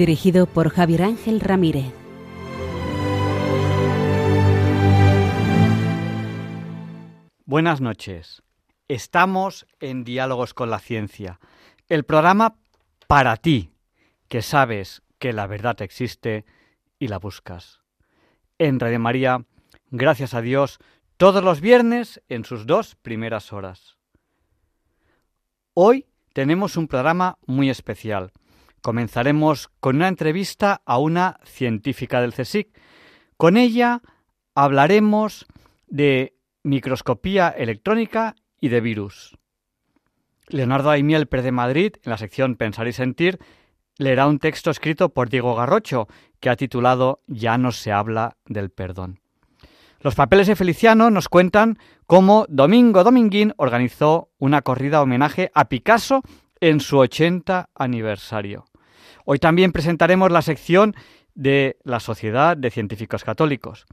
Dirigido por Javier Ángel Ramírez. Buenas noches. Estamos en Diálogos con la Ciencia, el programa para ti, que sabes que la verdad existe y la buscas en Radio María, gracias a Dios, todos los viernes en sus dos primeras horas. Hoy tenemos un programa muy especial. Comenzaremos con una entrevista a una científica del CSIC. Con ella hablaremos de microscopía electrónica y de virus. Leonardo Aimiel Pérez de Madrid, en la sección Pensar y Sentir, leerá un texto escrito por Diego Garrocho, que ha titulado Ya no se habla del perdón. Los papeles de Feliciano nos cuentan cómo Domingo Dominguín organizó una corrida homenaje a Picasso en su 80 aniversario. Hoy también presentaremos la sección de la Sociedad de Científicos Católicos.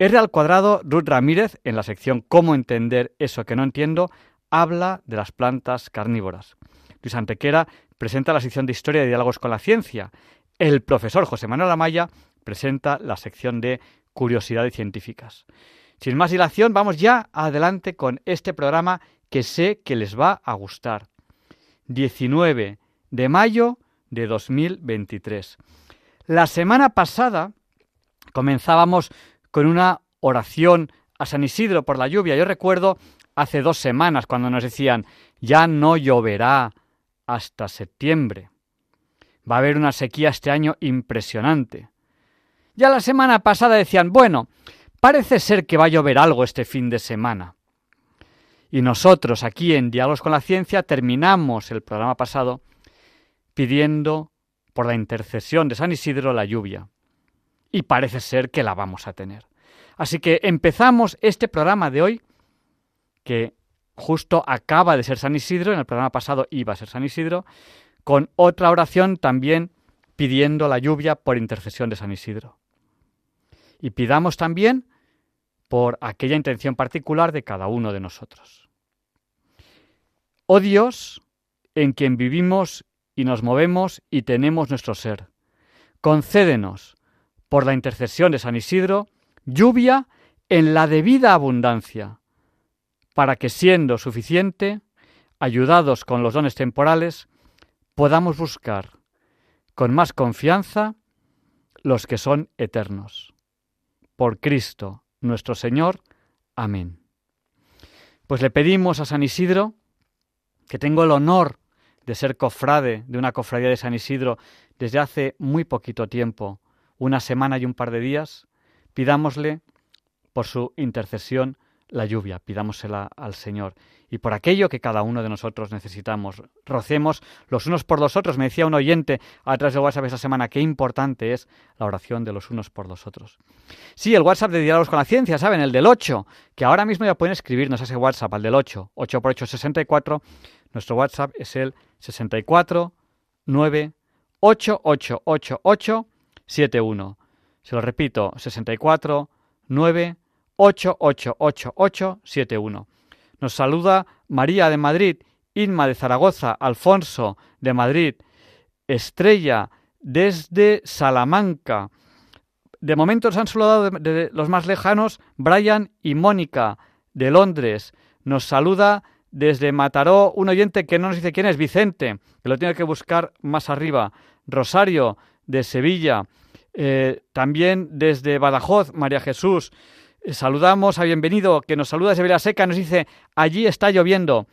R al cuadrado, Ruth Ramírez, en la sección Cómo entender eso que no entiendo, habla de las plantas carnívoras. Luis Antequera presenta la sección de Historia de Diálogos con la Ciencia. El profesor José Manuel Amaya presenta la sección de Curiosidades Científicas. Sin más dilación, vamos ya adelante con este programa que sé que les va a gustar. 19 de mayo de 2023. La semana pasada comenzábamos con una oración a San Isidro por la lluvia. Yo recuerdo hace dos semanas cuando nos decían, ya no lloverá, hasta septiembre. Va a haber una sequía este año impresionante. Ya la semana pasada decían, bueno, parece ser que va a llover algo este fin de semana. Y nosotros aquí en Diálogos con la Ciencia terminamos el programa pasado pidiendo por la intercesión de San Isidro la lluvia. Y parece ser que la vamos a tener. Así que empezamos este programa de hoy, que justo acaba de ser San Isidro, en el programa pasado iba a ser San Isidro, con otra oración también pidiendo la lluvia por intercesión de San Isidro. Y pidamos también por aquella intención particular de cada uno de nosotros. Oh Dios, en quien vivimos y nos movemos y tenemos nuestro ser, concédenos, por la intercesión de San Isidro, lluvia en la debida abundancia para que siendo suficiente, ayudados con los dones temporales, podamos buscar con más confianza los que son eternos. Por Cristo nuestro Señor. Amén. Pues le pedimos a San Isidro, que tengo el honor de ser cofrade de una cofradía de San Isidro desde hace muy poquito tiempo, una semana y un par de días, pidámosle por su intercesión la lluvia, pidámosela al Señor. Y por aquello que cada uno de nosotros necesitamos, rocemos los unos por los otros. Me decía un oyente a través de WhatsApp esta semana qué importante es la oración de los unos por los otros. Sí, el WhatsApp de Diálogos con la Ciencia, ¿saben? El del 8, que ahora mismo ya pueden escribirnos ese WhatsApp, al del 8, 8 por 8, 64. Nuestro WhatsApp es el 64 9 71. Se lo repito, 64 9 888871. Nos saluda María de Madrid, Inma de Zaragoza, Alfonso de Madrid, Estrella desde Salamanca. De momento nos han saludado de, los más lejanos Brian y Mónica de Londres. Nos saluda desde Mataró un oyente que no nos dice quién es, Vicente, que lo tiene que buscar más arriba. Rosario de Sevilla. Eh, también desde Badajoz, María Jesús. Eh, saludamos a Bienvenido, que nos saluda desde Seca, nos dice, allí está lloviendo.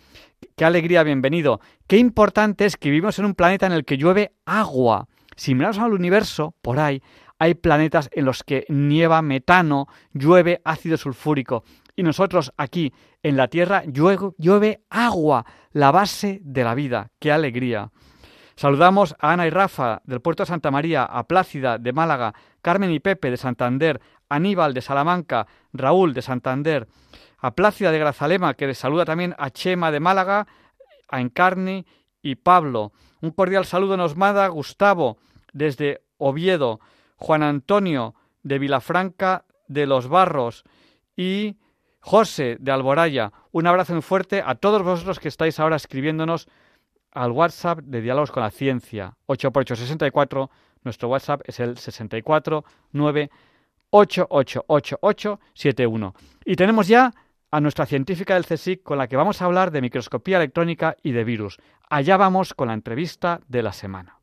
Qué alegría, bienvenido. Qué importante es que vivimos en un planeta en el que llueve agua. Si miramos al universo, por ahí, hay planetas en los que nieva metano, llueve ácido sulfúrico. Y nosotros aquí, en la Tierra, llueve, llueve agua, la base de la vida. ¡Qué alegría! Saludamos a Ana y Rafa del puerto de Santa María, a Plácida de Málaga, Carmen y Pepe de Santander, Aníbal de Salamanca, Raúl de Santander, a Plácida de Grazalema, que les saluda también a Chema de Málaga, a Encarni y Pablo. Un cordial saludo nos manda Gustavo desde Oviedo, Juan Antonio de Vilafranca de los Barros y José de Alboraya. Un abrazo muy fuerte a todos vosotros que estáis ahora escribiéndonos al WhatsApp de Diálogos con la Ciencia, 8x864. Nuestro WhatsApp es el 649888871. Y tenemos ya a nuestra científica del CSIC con la que vamos a hablar de microscopía electrónica y de virus. Allá vamos con la entrevista de la semana.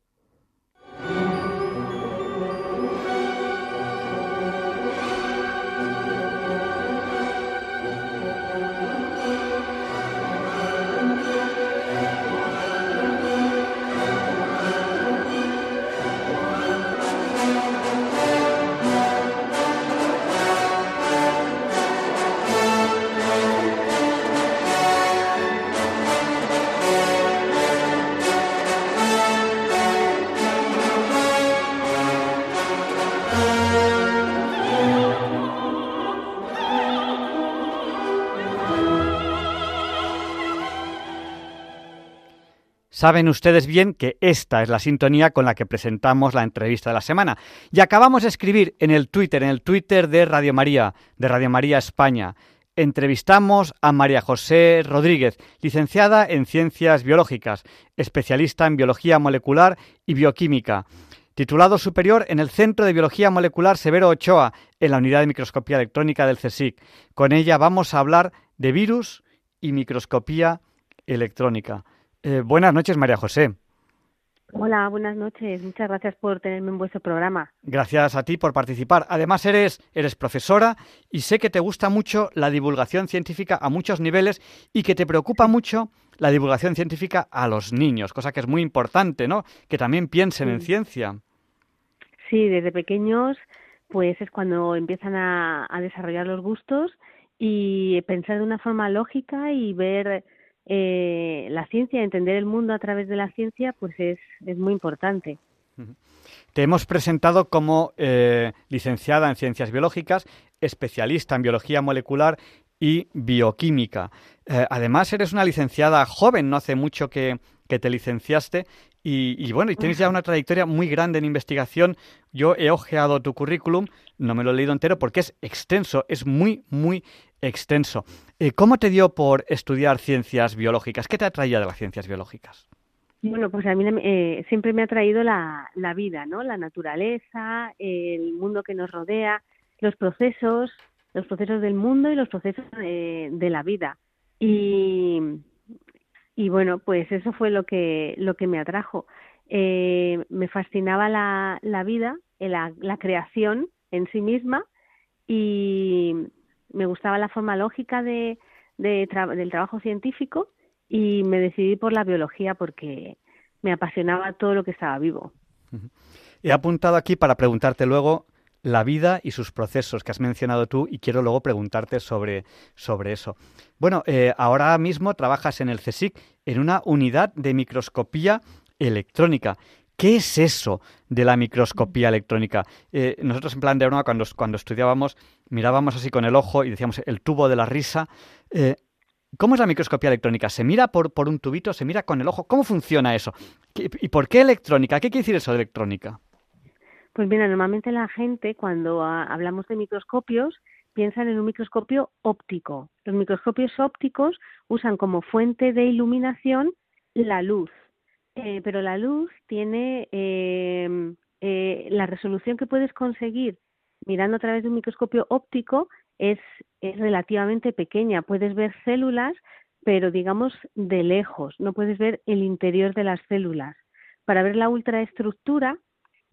Saben ustedes bien que esta es la sintonía con la que presentamos la entrevista de la semana. Y acabamos de escribir en el Twitter, en el Twitter de Radio María, de Radio María España. Entrevistamos a María José Rodríguez, licenciada en Ciencias Biológicas, especialista en Biología Molecular y Bioquímica, titulado superior en el Centro de Biología Molecular Severo Ochoa, en la Unidad de Microscopía Electrónica del CSIC. Con ella vamos a hablar de virus y microscopía electrónica. Eh, buenas noches, María José. Hola, buenas noches. Muchas gracias por tenerme en vuestro programa. Gracias a ti por participar. Además, eres, eres profesora y sé que te gusta mucho la divulgación científica a muchos niveles y que te preocupa mucho la divulgación científica a los niños, cosa que es muy importante, ¿no? Que también piensen en ciencia. Sí, desde pequeños, pues es cuando empiezan a desarrollar los gustos y pensar de una forma lógica y ver eh, la ciencia, entender el mundo a través de la ciencia, pues es, es muy importante. Te hemos presentado como eh, licenciada en ciencias biológicas, especialista en biología molecular y bioquímica. Eh, además, eres una licenciada joven, no hace mucho que, que te licenciaste y, bueno, y tienes ya una trayectoria muy grande en investigación. Yo he ojeado tu currículum, no me lo he leído entero porque es extenso, es muy, muy extenso. Eh, ¿Cómo te dio por estudiar ciencias biológicas? ¿Qué te atraía de las ciencias biológicas? Bueno, pues a mí eh, siempre me ha traído la, la vida, ¿no? La naturaleza, el mundo que nos rodea, los procesos, los procesos del mundo y los procesos de la vida. Y, y bueno, pues eso fue lo que, lo que me atrajo. Eh, me fascinaba la, la vida, eh, la, la creación en sí misma y me gustaba la forma lógica de, de del trabajo científico y me decidí por la biología porque me apasionaba todo lo que estaba vivo. He apuntado aquí para preguntarte luego la vida y sus procesos que has mencionado tú y quiero luego preguntarte sobre, sobre eso. Bueno, eh, ahora mismo trabajas en el CSIC en una unidad de microscopía electrónica. ¿Qué es eso de la microscopía electrónica? Eh, nosotros en plan de broma, cuando, cuando estudiábamos, mirábamos así con el ojo y decíamos el tubo de la risa. Eh, ¿Cómo es la microscopía electrónica? ¿Se mira por, por un tubito? ¿Se mira con el ojo? ¿Cómo funciona eso? ¿Y por qué electrónica? ¿Qué quiere decir eso de electrónica? Pues mira, normalmente la gente cuando hablamos de microscopios piensan en un microscopio óptico. Los microscopios ópticos usan como fuente de iluminación la luz, eh, pero la luz tiene em, eh, la resolución que puedes conseguir mirando a través de un microscopio óptico es, es relativamente pequeña. Puedes ver células, pero digamos de lejos, no puedes ver el interior de las células. Para ver la ultraestructura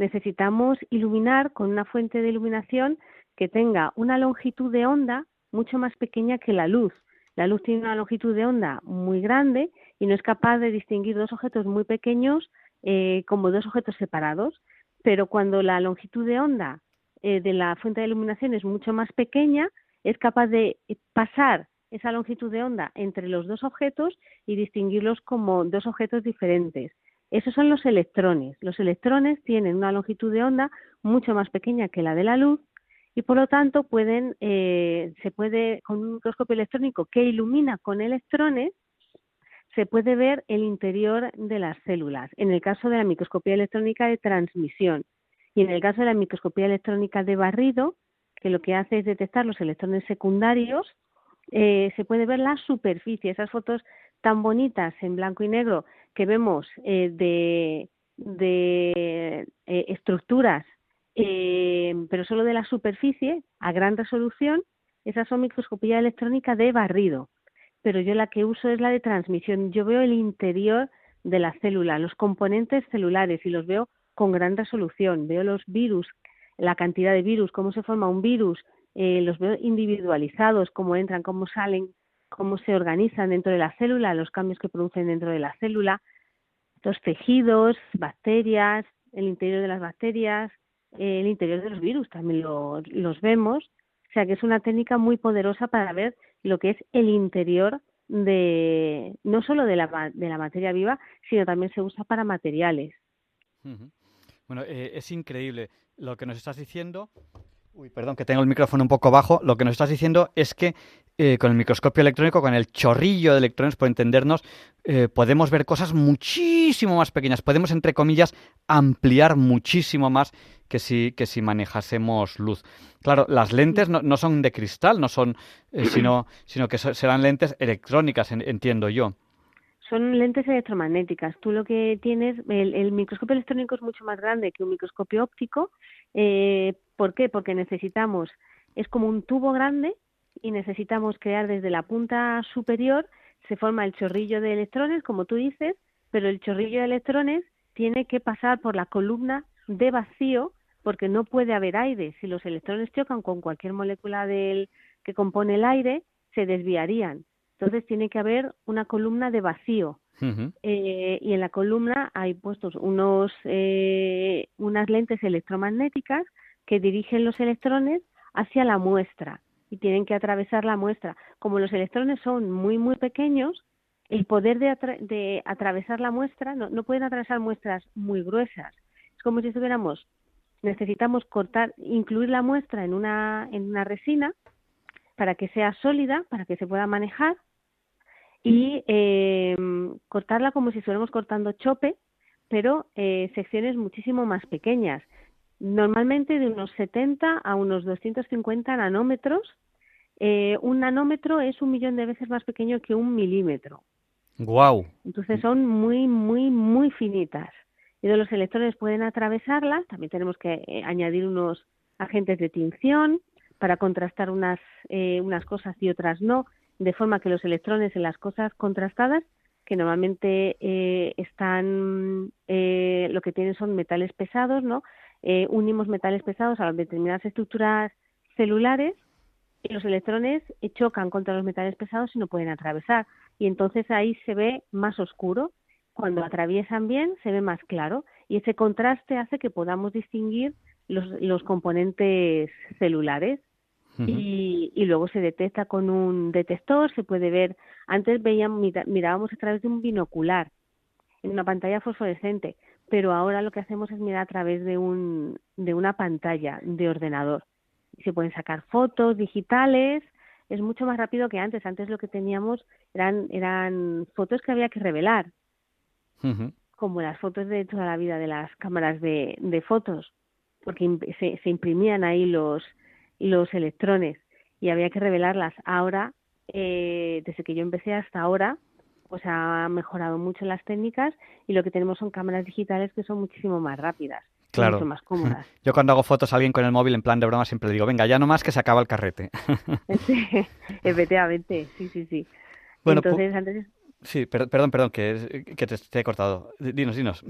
necesitamos iluminar con una fuente de iluminación que tenga una longitud de onda mucho más pequeña que la luz. La luz tiene una longitud de onda muy grande y no es capaz de distinguir dos objetos muy pequeños eh, como dos objetos separados, pero cuando la longitud de onda eh, de la fuente de iluminación es mucho más pequeña, es capaz de pasar esa longitud de onda entre los dos objetos y distinguirlos como dos objetos diferentes. Esos son los electrones. Los electrones tienen una longitud de onda mucho más pequeña que la de la luz y por lo tanto pueden, eh, se puede, con un microscopio electrónico que ilumina con electrones, se puede ver el interior de las células. En el caso de la microscopía electrónica de transmisión y en el caso de la microscopía electrónica de barrido, que lo que hace es detectar los electrones secundarios, eh, se puede ver la superficie, esas fotos tan bonitas en blanco y negro que vemos eh, de, eh, estructuras, pero solo de la superficie a gran resolución, esas son microscopía electrónica de barrido. Pero yo la que uso es la de transmisión. Yo veo el interior de la célula, los componentes celulares y los veo con gran resolución. Veo los virus, la cantidad de virus, cómo se forma un virus, eh, los veo individualizados, cómo entran, cómo salen, cómo se organizan dentro de la célula, los cambios que producen dentro de la célula, los tejidos, bacterias, el interior de las bacterias, el interior de los virus también los vemos. O sea que es una técnica muy poderosa para ver lo que es el interior de no solo de la, de la materia viva, sino también se usa para materiales. Bueno, eh, es increíble lo que nos estás diciendo. Uy, perdón, que tengo el micrófono un poco bajo. Lo que nos estás diciendo es que eh, con el microscopio electrónico, con el chorrillo de electrones, por entendernos, eh, podemos ver cosas muchísimo más pequeñas. Podemos, entre comillas, ampliar muchísimo más que si, que si manejásemos luz. Claro, las lentes no, son de cristal, no son, sino, sino que serán lentes electrónicas, entiendo yo son lentes electromagnéticas. Tú lo que tienes, el, microscopio electrónico es mucho más grande que un microscopio óptico. Eh, ¿Por qué? Porque necesitamos, es como un tubo grande y necesitamos crear desde la punta superior, se forma el chorrillo de electrones, como tú dices, pero el chorrillo de electrones tiene que pasar por la columna de vacío porque no puede haber aire. Si los electrones chocan con cualquier molécula del, que compone el aire, se desviarían. Entonces tiene que haber una columna de vacío. Eh, y en la columna hay puestos unos, eh, unas lentes electromagnéticas que dirigen los electrones hacia la muestra y tienen que atravesar la muestra. Como los electrones son muy, muy pequeños, el poder de, atravesar la muestra, no, no, pueden atravesar muestras muy gruesas. Es como si estuviéramos, necesitamos cortar, incluir la muestra en una, en una resina para que sea sólida, para que se pueda manejar y eh, cortarla como si estuviéramos cortando chope, pero eh, secciones muchísimo más pequeñas, normalmente de unos 70 a unos 250 nanómetros. Eh, un nanómetro es un millón de veces más pequeño que un milímetro. Wow. Entonces son muy, muy, muy finitas. Y de los electrones pueden atravesarlas. También tenemos que eh, añadir unos agentes de tinción para contrastar unas, eh, unas cosas y otras no de forma que los electrones en las cosas contrastadas, que normalmente eh, están, eh, lo que tienen son metales pesados, ¿no? Eh, unimos metales pesados a determinadas estructuras celulares y los electrones chocan contra los metales pesados y no pueden atravesar. Y entonces ahí se ve más oscuro. Cuando atraviesan bien, se ve más claro. Y ese contraste hace que podamos distinguir los, los componentes celulares y, luego se detecta con un detector, se puede ver, antes veíamos, mirábamos a través de un binocular, en una pantalla fosforescente, pero ahora lo que hacemos es mirar a través de, un, de una pantalla de ordenador. Se pueden sacar fotos digitales, es mucho más rápido que antes. Antes lo que teníamos eran, eran fotos que había que revelar, como las fotos de toda la vida de las cámaras de, de fotos, porque se, se imprimían ahí los, los electrones y había que revelarlas. Ahora, eh, desde que yo empecé hasta ahora, pues ha mejorado mucho las técnicas y lo que tenemos son cámaras digitales que son muchísimo más rápidas. Claro. Mucho más cómodas. Yo cuando hago fotos a alguien con el móvil en plan de broma siempre digo, venga, ya no más que se acaba el carrete. sí, efectivamente, sí, sí, sí. Bueno, Entonces, antes... Sí, perdón, perdón, que, que te, he cortado. Dinos, dinos.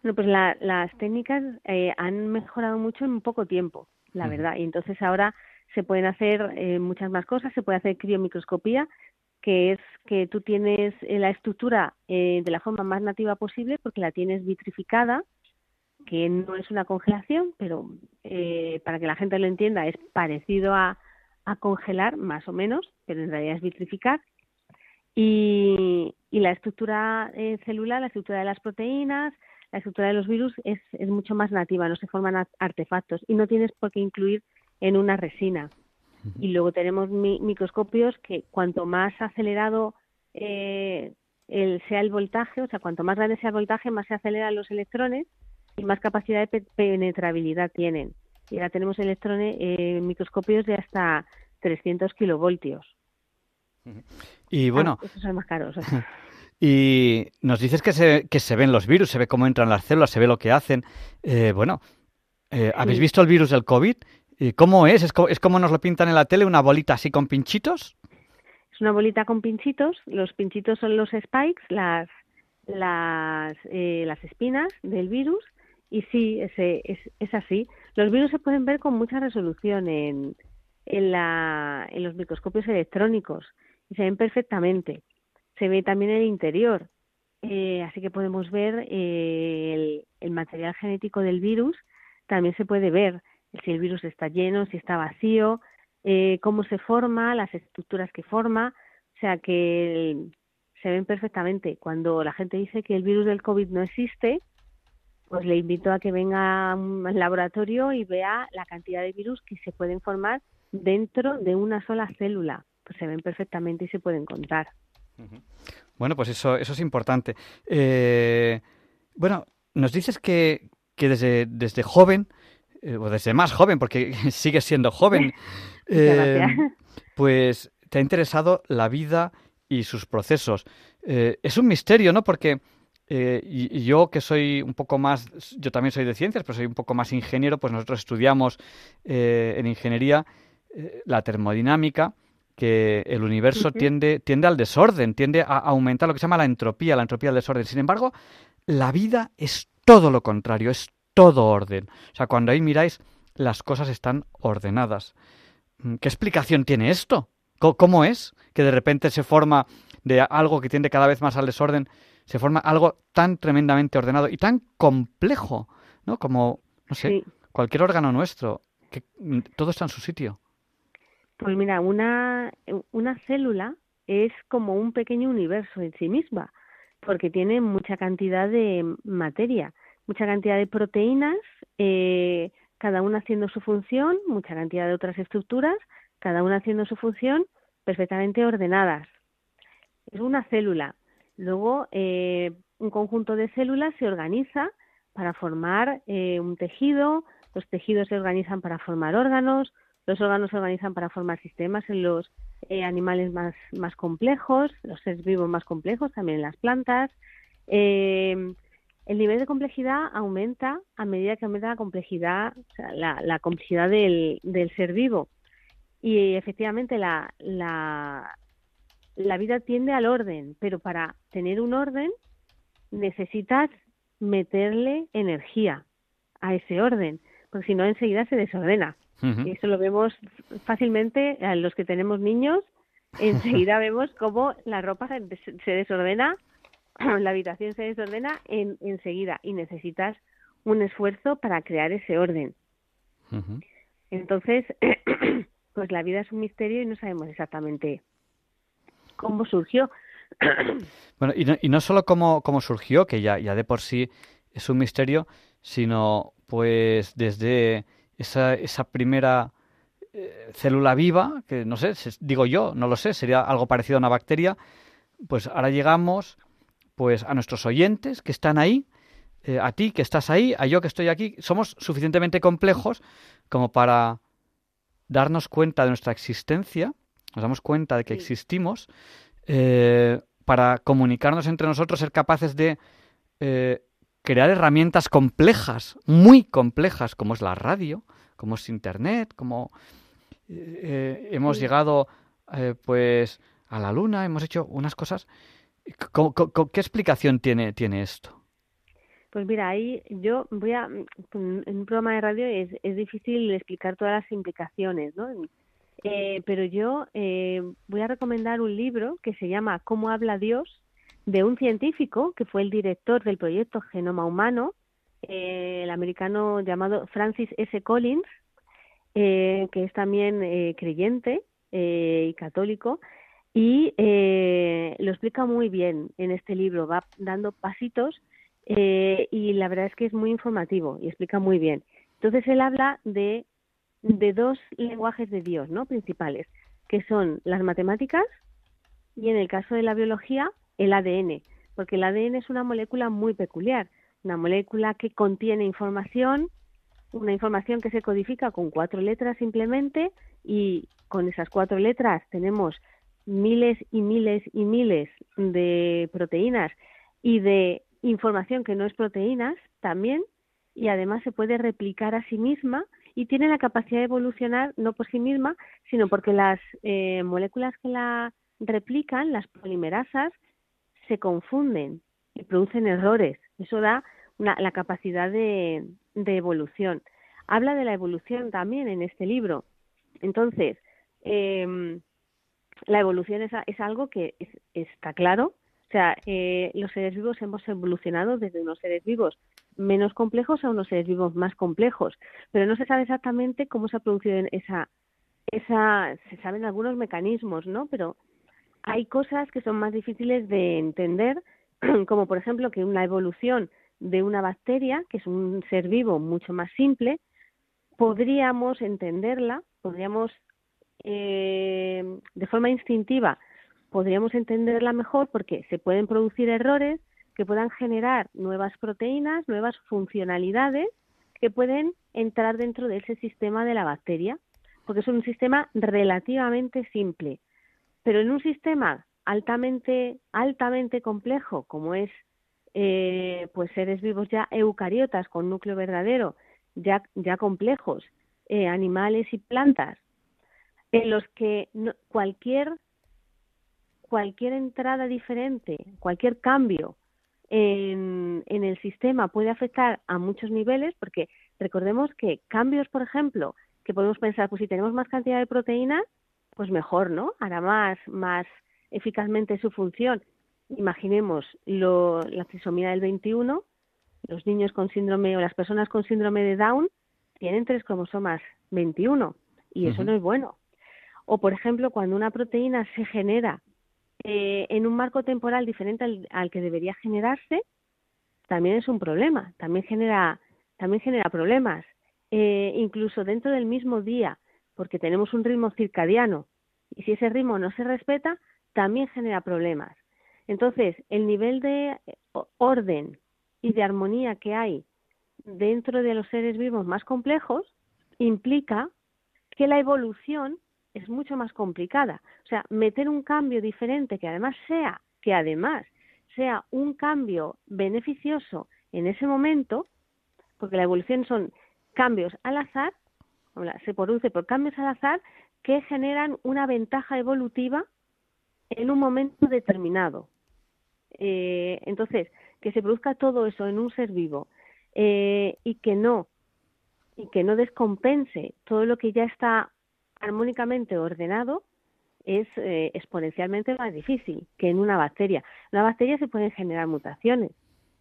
Bueno, pues las técnicas eh, han mejorado mucho en poco tiempo la verdad. Y entonces ahora se pueden hacer eh, muchas más cosas, se puede hacer criomicroscopía, que es que tú tienes eh, la estructura eh, de la forma más nativa posible porque la tienes vitrificada, que no es una congelación, pero para que la gente lo entienda es parecido a, a congelar, más o menos, pero en realidad es vitrificar. Y, la estructura eh, celular, la estructura de las proteínas, la estructura de los virus es, es mucho más nativa, no se forman artefactos y no tienes por qué incluir en una resina. Y luego tenemos microscopios que cuanto más acelerado eh, el, sea el voltaje, o sea, cuanto más grande sea el voltaje, más se aceleran los electrones y más capacidad de penetrabilidad tienen. Y ahora tenemos electrones, eh, microscopios de hasta 300 kilovoltios. Y bueno, ah, esos son más caros. y nos dices que se, que se ven los virus, se ve cómo entran las células, se ve lo que hacen. Eh, bueno, eh, ¿habéis visto el virus del COVID? ¿Cómo es? ¿Es, ¿Es como nos lo pintan en la tele, una bolita así con pinchitos? Es una bolita con pinchitos. Los pinchitos son los spikes, las, las, eh, las espinas del virus. Y sí, ese, es, es así. Los virus se pueden ver con mucha resolución en, en, la, en los microscopios electrónicos y se ven perfectamente. Se ve también el interior. Eh, así que podemos ver eh, el, el material genético del virus. También se puede ver si el virus está lleno, si está vacío, eh, cómo se forma, las estructuras que forma, o sea que se ven perfectamente. Cuando la gente dice que el virus del COVID no existe, pues le invito a que venga al laboratorio y vea la cantidad de virus que se pueden formar dentro de una sola célula. Pues se ven perfectamente y se pueden contar. Bueno, pues eso, eso es importante. Eh, bueno, nos dices que, que desde, desde joven eh, o desde más joven, porque sigue siendo joven, eh, pues te ha interesado la vida y sus procesos. Eh, es un misterio, ¿no? Porque y, yo que soy un poco más, yo también soy de ciencias, pero soy un poco más ingeniero, pues nosotros estudiamos en ingeniería la termodinámica, que el universo tiende, tiende al desorden, tiende a aumentar lo que se llama la entropía, la entropía del desorden. Sin embargo, la vida es todo lo contrario, es todo orden. O sea, cuando ahí miráis, las cosas están ordenadas. Mm, ¿Qué explicación tiene esto? ¿Cómo es que de repente se forma de algo que tiende cada vez más al desorden, se forma algo tan tremendamente ordenado y tan complejo, ¿no? Como, no sé, cualquier órgano nuestro, que mm, todo está en su sitio. Pues mira, una, una célula es como un pequeño universo en sí misma, porque tiene mucha cantidad de materia mucha cantidad de proteínas, eh, cada una haciendo su función, mucha cantidad de otras estructuras, cada una haciendo su función, perfectamente ordenadas. Es una célula. Luego, eh, un conjunto de células se organiza para formar eh, un tejido, los tejidos se organizan para formar órganos, los órganos se organizan para formar sistemas en los animales más, más complejos, los seres vivos más complejos, también en las plantas. Eh, el nivel de complejidad aumenta a medida que aumenta la complejidad, o sea, la, complejidad del, ser vivo. Y efectivamente la, la, la vida tiende al orden, pero para tener un orden necesitas meterle energía a ese orden, porque si no enseguida se desordena. Y eso lo vemos fácilmente a los que tenemos niños, enseguida vemos cómo la ropa se desordena la habitación se desordena en, enseguida y necesitas un esfuerzo para crear ese orden. Entonces, pues la vida es un misterio y no sabemos exactamente cómo surgió. bueno, y no, y no solo cómo, cómo surgió, que ya, ya de por sí es un misterio, sino pues desde esa, esa primera eh, célula viva, que no sé, digo yo, no lo sé, sería algo parecido a una bacteria, pues ahora llegamos pues a nuestros oyentes que están ahí, eh, a ti que estás ahí, a yo que estoy aquí, somos suficientemente complejos como para darnos cuenta de nuestra existencia, nos damos cuenta de que existimos, eh, para comunicarnos entre nosotros, ser capaces de eh, crear herramientas complejas, muy complejas, como es la radio, como es Internet, como hemos llegado pues a la luna, hemos hecho unas cosas ¿Qué explicación tiene, esto? Pues mira, ahí yo voy a, en un programa de radio es, es difícil explicar todas las implicaciones, ¿no? Eh, pero yo eh, voy a recomendar un libro que se llama ¿Cómo habla Dios? de un científico que fue el director del proyecto Genoma Humano, eh, el americano llamado Francis S. Collins, que es también creyente y católico, y eh, lo explica muy bien en este libro, va dando pasitos eh, y la verdad es que es muy informativo y explica muy bien. Entonces él habla de, de dos lenguajes de Dios, ¿no? Principales, que son las matemáticas y en el caso de la biología, el ADN, porque el ADN es una molécula muy peculiar, una molécula que contiene información, una información que se codifica con cuatro letras simplemente y con esas cuatro letras tenemos miles y miles y miles de proteínas y de información que no es proteínas también y además se puede replicar a sí misma y tiene la capacidad de evolucionar no por sí misma, sino porque las eh, moléculas que la replican, las polimerasas, se confunden y producen errores. Eso da la capacidad de, evolución. Habla de la evolución también en este libro. Entonces, eh, la evolución es, es algo que está claro. O sea, eh, los seres vivos hemos evolucionado desde unos seres vivos menos complejos a unos seres vivos más complejos, pero no se sabe exactamente cómo se ha producido esa, esa, se saben algunos mecanismos, ¿no? Pero hay cosas que son más difíciles de entender, como por ejemplo que una evolución de una bacteria, que es un ser vivo mucho más simple, podríamos entenderla, podríamos eh, de forma instintiva podríamos entenderla mejor porque se pueden producir errores que puedan generar nuevas proteínas, nuevas funcionalidades que pueden entrar dentro de ese sistema de la bacteria, porque es un sistema relativamente simple. Pero en un sistema altamente, altamente complejo, como es eh, pues seres vivos ya eucariotas con núcleo verdadero, ya, ya complejos, eh, animales y plantas, en los que cualquier cualquier entrada diferente, cualquier cambio en, en, el sistema puede afectar a muchos niveles, porque recordemos que cambios, por ejemplo, que podemos pensar, pues si tenemos más cantidad de proteínas, pues mejor, ¿no? Hará más, más eficazmente su función. Imaginemos lo, la trisomía del 21, los niños con síndrome o las personas con síndrome de Down tienen tres cromosomas 21 y eso no es bueno. O, por ejemplo, cuando una proteína se genera eh, en un marco temporal diferente al, que debería generarse, también es un problema, también genera, también genera problemas. Eh, incluso dentro del mismo día, porque tenemos un ritmo circadiano, y si ese ritmo no se respeta, también genera problemas. Entonces, el nivel de orden y de armonía que hay dentro de los seres vivos más complejos implica que la evolución es mucho más complicada. O sea, meter un cambio diferente que además sea, que además sea un cambio beneficioso en ese momento, porque la evolución son cambios al azar, se produce por cambios al azar que generan una ventaja evolutiva en un momento determinado. Eh, entonces, que se produzca todo eso en un ser vivo eh, y que no y que no descompense todo lo que ya está armónicamente ordenado es eh, exponencialmente más difícil que en una bacteria. En una bacteria se pueden generar mutaciones.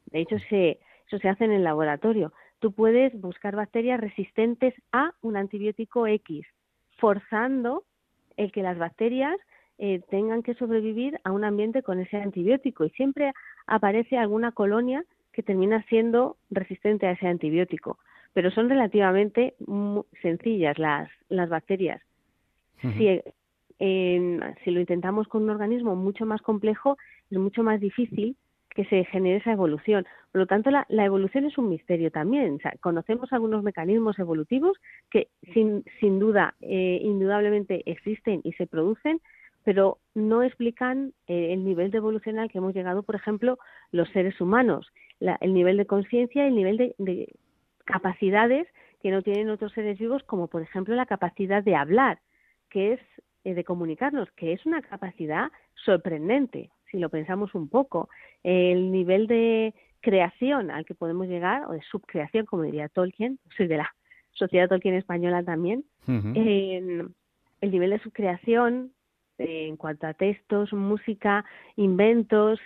De hecho, se, eso se hace en el laboratorio. Tú puedes buscar bacterias resistentes a un antibiótico X, forzando el que las bacterias eh, tengan que sobrevivir a un ambiente con ese antibiótico. Y siempre aparece alguna colonia que termina siendo resistente a ese antibiótico. Pero son relativamente sencillas las, las bacterias si, si lo intentamos con un organismo mucho más complejo, es mucho más difícil que se genere esa evolución. Por lo tanto, la, evolución es un misterio también. conocemos algunos mecanismos evolutivos que sin, sin duda, eh, indudablemente existen y se producen, pero no explican eh, el nivel de evolución al que hemos llegado, por ejemplo, los seres humanos, el nivel de conciencia el nivel de, de capacidades que no tienen otros seres vivos, como por ejemplo la capacidad de hablar que es eh, de comunicarnos, que es una capacidad sorprendente, si lo pensamos un poco. El nivel de creación al que podemos llegar, o de subcreación, como diría Tolkien, soy de la Sociedad Tolkien Española también, el nivel de subcreación eh, en cuanto a textos, música, inventos,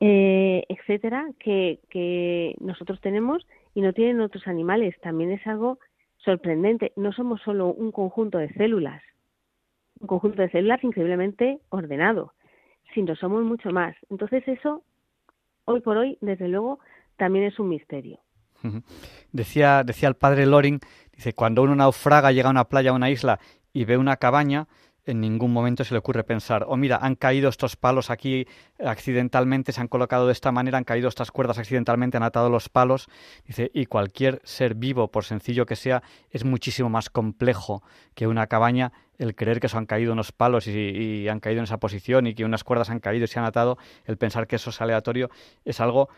eh, etcétera, que, que nosotros tenemos y no tienen otros animales, también es algo sorprendente. No somos solo un conjunto de células, un conjunto de células increíblemente ordenado, sino somos mucho más. Entonces eso, hoy por hoy, desde luego, también es un misterio. Decía, decía el padre Loring, dice, cuando uno naufraga, llega a una playa, a una isla y ve una cabaña, en ningún momento se le ocurre pensar, oh mira, han caído estos palos aquí accidentalmente, se han colocado de esta manera, han caído estas cuerdas accidentalmente, han atado los palos. Dice, y cualquier ser vivo, por sencillo que sea, es muchísimo más complejo que una cabaña el creer que se han caído unos palos y, han caído en esa posición y que unas cuerdas han caído y se han atado, el pensar que eso es aleatorio es algo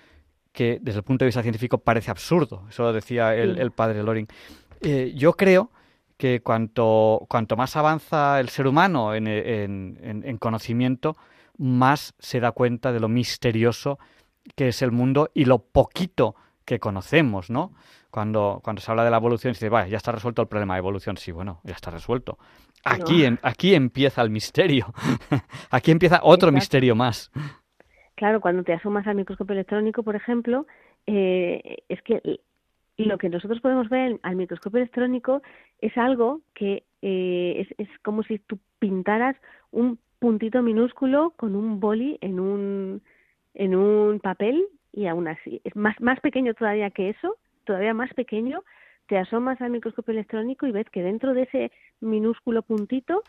que desde el punto de vista científico parece absurdo. Eso lo decía el, padre Loring. Eh, yo creo que cuanto, cuanto más avanza el ser humano en, en, conocimiento, más se da cuenta de lo misterioso que es el mundo y lo poquito que conocemos, ¿no? Cuando, cuando se habla de la evolución, se dice, vaya, ya está resuelto el problema de evolución. Sí, bueno, ya está resuelto. Aquí, aquí empieza el misterio. aquí empieza otro misterio más. Claro, cuando te asomas al microscopio electrónico, por ejemplo, eh, es que lo que nosotros podemos ver al microscopio electrónico es algo que eh, es, es, como si tú pintaras un puntito minúsculo con un boli en un, en un papel y aún así es más, más pequeño todavía que eso, todavía más pequeño, te asomas al microscopio electrónico y ves que dentro de ese minúsculo puntito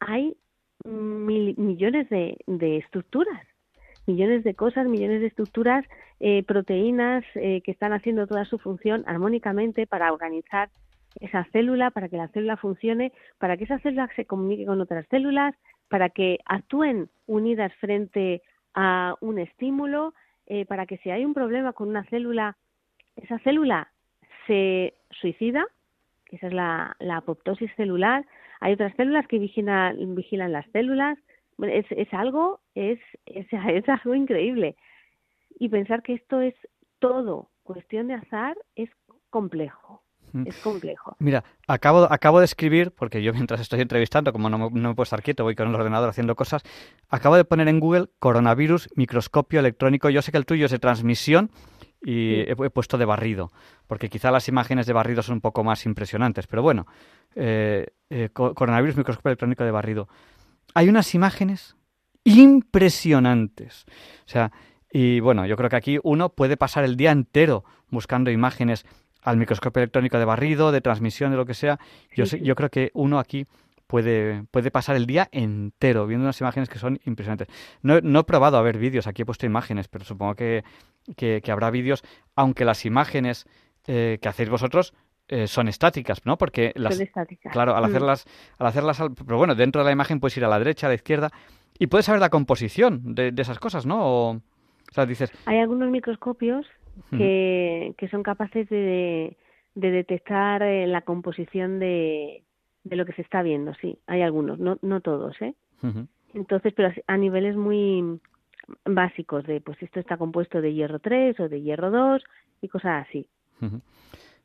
hay millones de, de estructuras millones de cosas, millones de estructuras, eh, proteínas eh, que están haciendo toda su función armónicamente para organizar esa célula, para que la célula funcione, para que esa célula se comunique con otras células, para que actúen unidas frente a un estímulo, eh, para que si hay un problema con una célula, esa célula se suicida, esa es la, apoptosis celular. Hay otras células que vigilan, vigilan las células, es, es algo, es, es, es algo increíble. Y pensar que esto es todo cuestión de azar es complejo. Es complejo. Mira, acabo, acabo de escribir, porque yo mientras estoy entrevistando, como no me, puedo estar quieto, voy con el ordenador haciendo cosas, acabo de poner en Google coronavirus microscopio electrónico. Yo sé que el tuyo es de transmisión y he, puesto de barrido, porque quizá las imágenes de barrido son un poco más impresionantes, pero bueno, eh, eh, coronavirus microscopio electrónico de barrido hay unas imágenes impresionantes. O sea, y bueno, yo creo que aquí uno puede pasar el día entero buscando imágenes al microscopio electrónico de barrido, de transmisión, de lo que sea. Yo, yo creo que uno aquí puede, puede pasar el día entero viendo unas imágenes que son impresionantes. No, no he probado a ver vídeos, aquí he puesto imágenes, pero supongo que, que, habrá vídeos, aunque las imágenes eh, que hacéis vosotros eh, son estáticas, ¿no? Porque las, claro, al mm. hacerlas, al hacerlas, pero bueno, dentro de la imagen puedes ir a la derecha, a la izquierda y puedes saber la composición de, esas cosas, ¿no? O, sea, dices. Hay algunos microscopios que, que son capaces de, de detectar eh, la composición de, de lo que se está viendo, sí, hay algunos, no, no todos, ¿eh? Entonces, pero a niveles muy básicos de, pues esto está compuesto de hierro 3 o de hierro 2 y cosas así.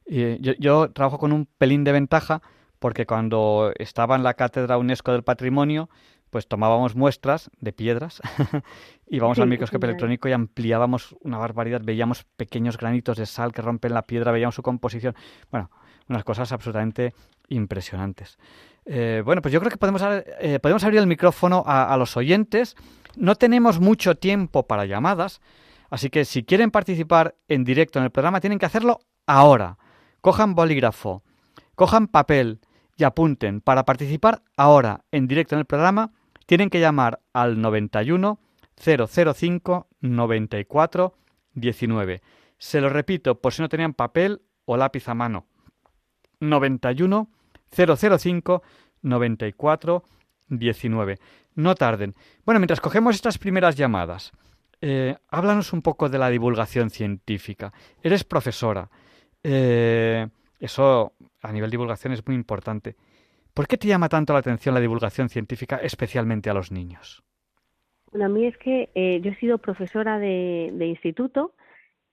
Yo, yo, trabajo con un pelín de ventaja porque cuando estaba en la cátedra UNESCO del Patrimonio, pues tomábamos muestras de piedras, íbamos al microscopio electrónico y ampliábamos una barbaridad, veíamos pequeños granitos de sal que rompen la piedra, veíamos su composición, bueno, unas cosas absolutamente impresionantes. Eh, bueno, pues yo creo que podemos, eh, podemos abrir el micrófono a, a los oyentes. No tenemos mucho tiempo para llamadas, así que si quieren participar en directo en el programa tienen que hacerlo ahora cojan bolígrafo, cojan papel y apunten. Para participar ahora en directo en el programa, tienen que llamar al 91 005 94 19. Se lo repito por si no tenían papel o lápiz a mano. 91 005 94 19. No tarden. Bueno, mientras cogemos estas primeras llamadas, eh, háblanos un poco de la divulgación científica. Eres profesora. Eh, eso a nivel divulgación es muy importante. ¿Por qué te llama tanto la atención la divulgación científica, especialmente a los niños? Bueno, a mí es que eh, yo he sido profesora de, instituto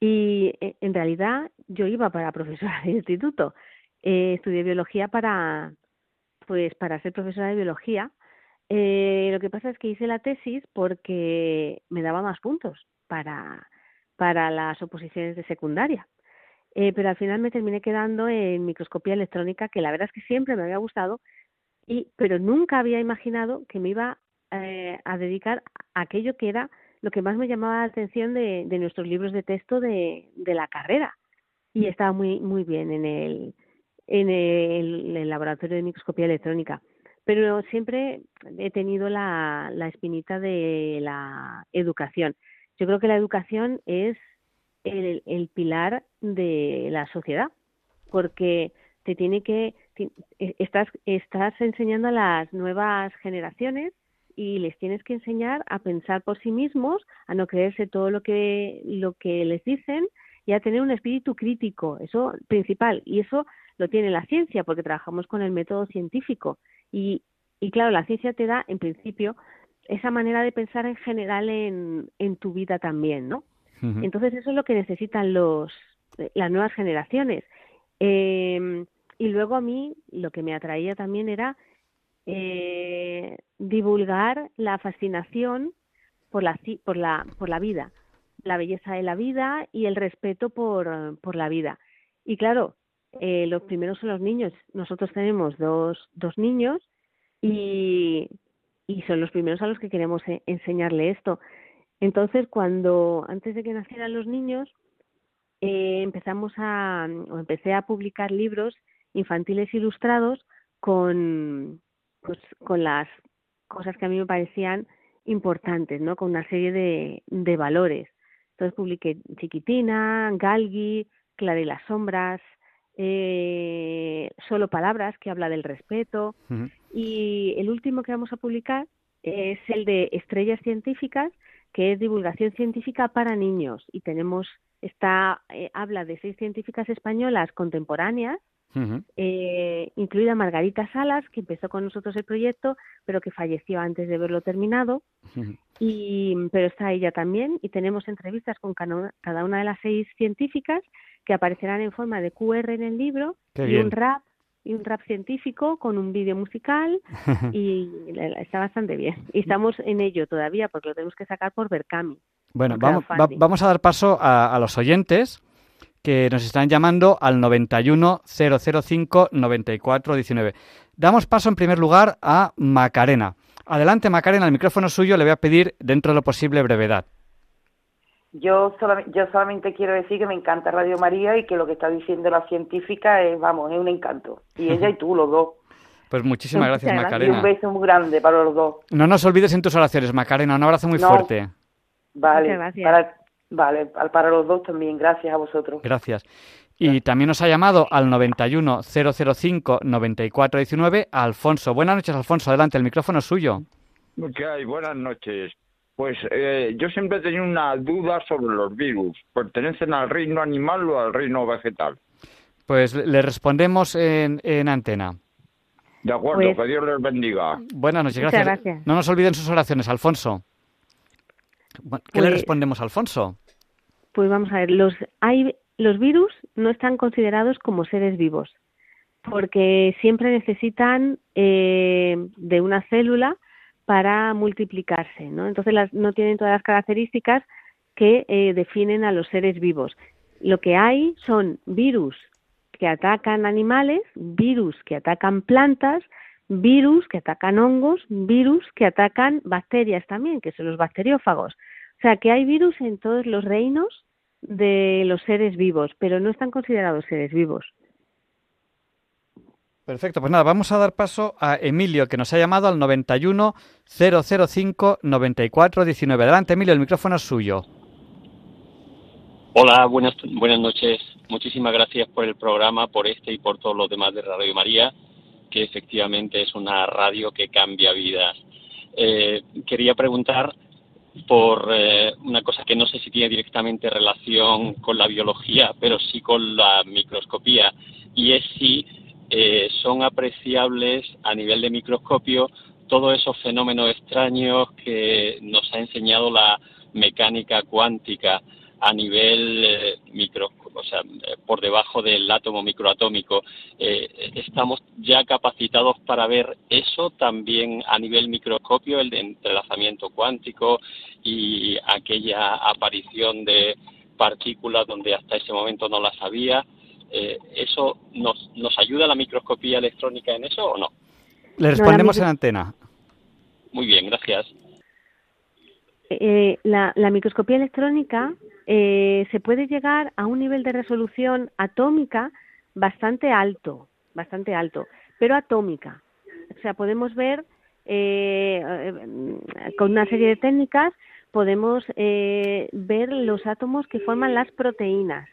y eh, en realidad yo iba para profesora de instituto. estudié biología para, pues, para ser profesora de biología. lo que pasa es que hice la tesis porque me daba más puntos para, para las oposiciones de secundaria. Eh, pero al final me terminé quedando en microscopía electrónica, que la verdad es que siempre me había gustado Y, pero nunca había imaginado que me iba eh, a dedicar a aquello que era lo que más me llamaba la atención de, nuestros libros de texto de, de la carrera. Y estaba muy, muy bien en el, en el, laboratorio de microscopía electrónica. Pero siempre he tenido la, la espinita de la educación. Yo creo que la educación es el, el pilar de la sociedad, porque te tiene que estás estás enseñando a las nuevas generaciones y les tienes que enseñar a pensar por sí mismos, a no creerse todo lo que lo que les dicen y a tener un espíritu crítico, eso principal y eso lo tiene la ciencia porque trabajamos con el método científico y y claro, la ciencia te da en principio esa manera de pensar en general en, en tu vida también, ¿no? Entonces eso es lo que necesitan los las nuevas generaciones. Eh, y luego a mí lo que me atraía también era eh, divulgar la fascinación por la, por, la, por la vida, la belleza de la vida y el respeto por, por la vida. Y claro, eh, los primeros son los niños. Nosotros tenemos dos, dos niños y, y son los primeros a los que queremos e, enseñarle esto. Entonces, cuando antes de que nacieran los niños, eh, empezamos a, o empecé a publicar libros infantiles ilustrados con, pues, con las cosas que a mí me parecían importantes, ¿no? Con una serie de, de valores. Entonces publiqué Chiquitina, Galgi, Clara y las sombras, eh, Solo palabras, que habla del respeto. Y el último que vamos a publicar es el de Estrellas científicas, que es divulgación científica para niños. Y tenemos, está, eh, habla de seis científicas españolas contemporáneas eh, incluida Margarita Salas, que empezó con nosotros el proyecto, pero que falleció antes de verlo terminado. y, pero está ella también y tenemos entrevistas con cada una de las seis científicas que aparecerán en forma de QR en el libro y un rap y un rap científico con un vídeo musical y está bastante bien. Y estamos en ello todavía porque lo tenemos que sacar por Berkami. Bueno, vamos, vamos a dar paso a, a los oyentes que nos están llamando al 91 005 94 19. Damos paso en primer lugar a Macarena. Adelante, Macarena, el micrófono suyo le voy a pedir dentro de lo posible brevedad. Yo, solamente, yo solamente quiero decir que me encanta Radio María y que lo que está diciendo la científica es, vamos, es un encanto. Y ella y tú, los dos. Pues muchísimas gracias, Macarena. Y un beso muy grande para los dos. No nos olvides en tus oraciones, Macarena. Un abrazo muy fuerte. Vale, gracias. Vale, para los dos también, gracias a vosotros. Gracias. Y también nos ha llamado al 91 005 9419 Alfonso. Buenas noches, Alfonso. Adelante, el micrófono es suyo. ¿Qué hay? Buenas noches. Pues eh, yo siempre he tenido una duda sobre los virus. ¿Pertenecen al reino animal o al reino vegetal? Pues le respondemos en, en antena. De acuerdo, pues que Dios les bendiga. Buenas noches, gracias. No nos olviden sus oraciones, Alfonso. ¿Qué le pues respondemos a Alfonso? Pues vamos a ver, los, hay, los virus no están considerados como seres vivos porque siempre necesitan eh, de una célula para multiplicarse, ¿no? Entonces las, no tienen todas las características que eh, definen a los seres vivos. Lo que hay son virus que atacan animales, virus que atacan plantas, virus que atacan hongos, virus que atacan bacterias también, que son los bacteriófagos. O sea, que hay virus en todos los reinos de los seres vivos, pero no están considerados seres vivos. Perfecto, pues nada, vamos a dar paso a Emilio, que nos ha llamado al 91 005 94 19. Adelante, Emilio, el micrófono es suyo. Hola, buenas, buenas noches. Muchísimas gracias por el programa, por este y por todos los demás de Radio María que efectivamente es una radio que cambia vidas. Eh, quería preguntar por eh, una cosa que no sé si tiene directamente relación con la biología, pero sí con la microscopía, y es si eh, son apreciables a nivel de microscopio todos esos fenómenos extraños que nos ha enseñado la mecánica cuántica a nivel micro, o sea, eh, por debajo del átomo microatómico. Eh, ¿Estamos ya capacitados para ver eso también a nivel microscopio, el de entrelazamiento cuántico y aquella aparición de partículas donde hasta ese momento no las había? Eh, ¿Eso nos, nos ayuda la microscopía electrónica en eso o no? Le respondemos en antena. Muy bien, gracias. Eh, la, microscopía electrónica eh, se puede llegar a un nivel de resolución atómica bastante alto, bastante alto, pero atómica. O sea, podemos ver eh, con una serie de técnicas podemos ver los átomos que forman las proteínas,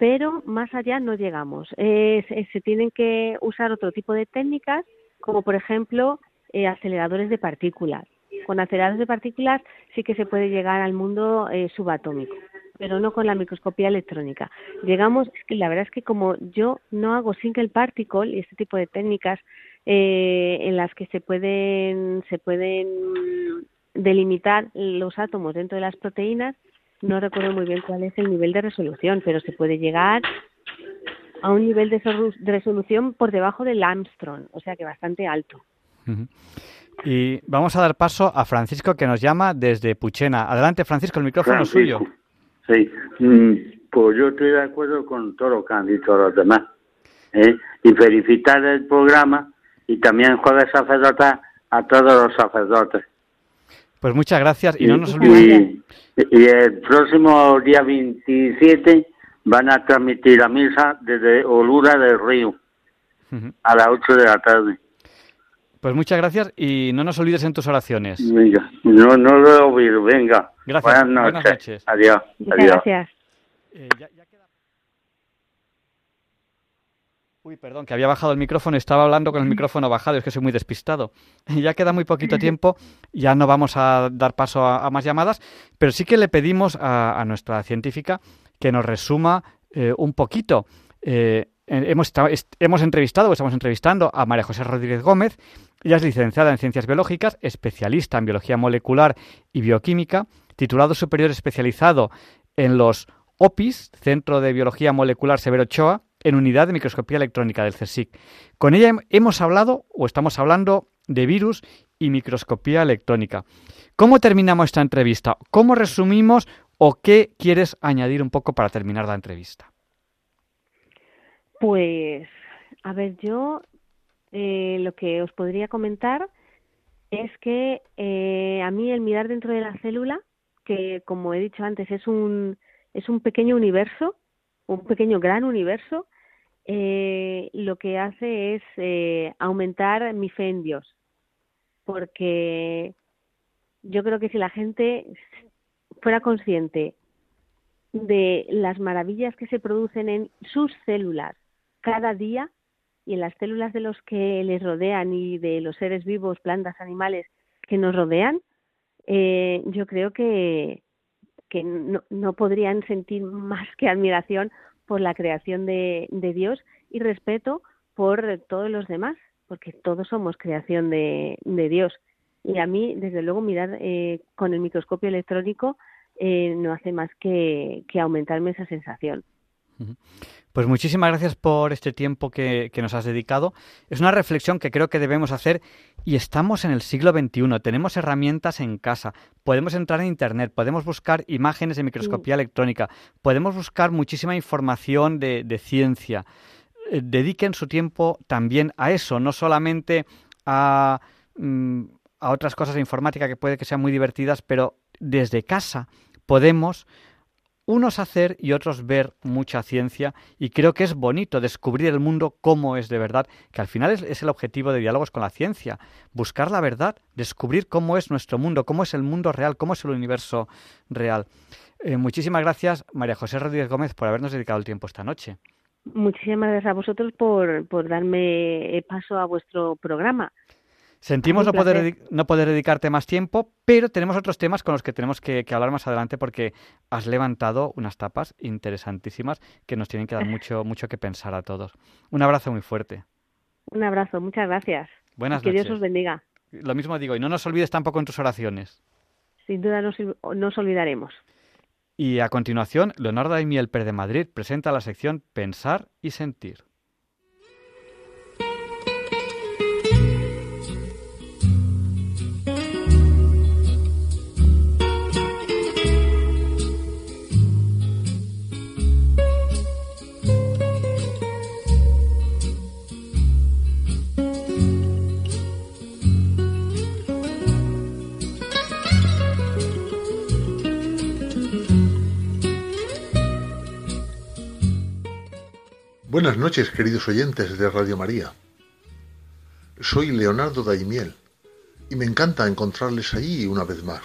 pero más allá no llegamos. se tienen que usar otro tipo de técnicas, como por ejemplo aceleradores de partículas con aceleradores de partículas sí que se puede llegar al mundo eh, subatómico, pero no con la microscopía electrónica. Llegamos, la verdad es que como yo no hago single particle y este tipo de técnicas eh, en las que se pueden, se pueden delimitar los átomos dentro de las proteínas, no recuerdo muy bien cuál es el nivel de resolución, pero se puede llegar a un nivel de, resolución por debajo del Armstrong, o sea que bastante alto. Y vamos a dar paso a Francisco que nos llama desde Puchena. Adelante, Francisco, el micrófono es suyo. Sí, mm, pues yo estoy de acuerdo con todo lo que han dicho los demás. ¿eh? Y felicitar el programa y también jueves sacerdotes a todos los sacerdotes. Pues muchas gracias y, no nos olvidemos. Y, el próximo día 27 van a transmitir la misa desde Olura del Río a las 8 de la tarde. Pues muchas gracias y no nos olvides en tus oraciones. Venga, no, no lo he oído, venga. Gracias. Buenas noches. Adiós. Muchas gracias. Eh, Uy, perdón, que había bajado el micrófono, estaba hablando con el micrófono bajado, es que soy muy despistado. Ya queda muy poquito tiempo, ya no vamos a dar paso a, más llamadas, pero sí que le pedimos a, nuestra científica que nos resuma eh, un poquito. Eh, hemos, hemos entrevistado o estamos entrevistando a María José Rodríguez Gómez, ella es licenciada en Ciencias Biológicas, especialista en Biología Molecular y Bioquímica, titulado superior especializado en los OPIS, Centro de Biología Molecular Severo Ochoa, en Unidad de Microscopía Electrónica del CSIC. Con ella hemos hablado o estamos hablando de virus y microscopía electrónica. ¿Cómo terminamos esta entrevista? ¿Cómo resumimos o qué quieres añadir un poco para terminar la entrevista? Pues, a ver, yo eh, lo que os podría comentar es que eh, a mí el mirar dentro de la célula, que como he dicho antes es un, es un pequeño universo, un pequeño gran universo, eh, lo que hace es eh, aumentar mi fe en Dios. Porque yo creo que si la gente fuera consciente de las maravillas que se producen en sus células cada día, y en las células de los que les rodean y de los seres vivos, plantas, animales que nos rodean, eh, yo creo que, que no, no, podrían sentir más que admiración por la creación de, de, Dios y respeto por todos los demás, porque todos somos creación de, de Dios. Y a mí, desde luego, mirar eh, con el microscopio electrónico eh, no hace más que, que aumentarme esa sensación. Pues muchísimas gracias por este tiempo que, nos has dedicado. Es una reflexión que creo que debemos hacer y estamos en el siglo XXI. Tenemos herramientas en casa. Podemos entrar en Internet, podemos buscar imágenes de microscopía electrónica, podemos buscar muchísima información de, ciencia. Eh, dediquen su tiempo también a eso, no solamente a, mm, a otras cosas de informática que puede que sean muy divertidas, pero desde casa podemos unos hacer y otros ver mucha ciencia y creo que es bonito descubrir el mundo como es de verdad, que al final es, el objetivo de diálogos con la ciencia, buscar la verdad, descubrir cómo es nuestro mundo, cómo es el mundo real, cómo es el universo real. Eh, muchísimas gracias, María José Rodríguez Gómez, por habernos dedicado el tiempo esta noche. Muchísimas gracias a vosotros por, por darme paso a vuestro programa. Sentimos no poder, no poder dedicarte más tiempo, pero tenemos otros temas con los que tenemos que, hablar más adelante porque has levantado unas tapas interesantísimas que nos tienen que dar mucho, mucho que pensar a todos. Un abrazo muy fuerte. Un abrazo, muchas gracias. Buenas que noches. Que Dios os bendiga. Lo mismo digo, y no nos olvides tampoco en tus oraciones. Sin duda nos, nos olvidaremos. Y a continuación, Leonardo Daimiel Per de Madrid presenta la sección Pensar y Sentir. Buenas noches, queridos oyentes de Radio María. Soy Leonardo Daimiel y me encanta encontrarles ahí una vez más.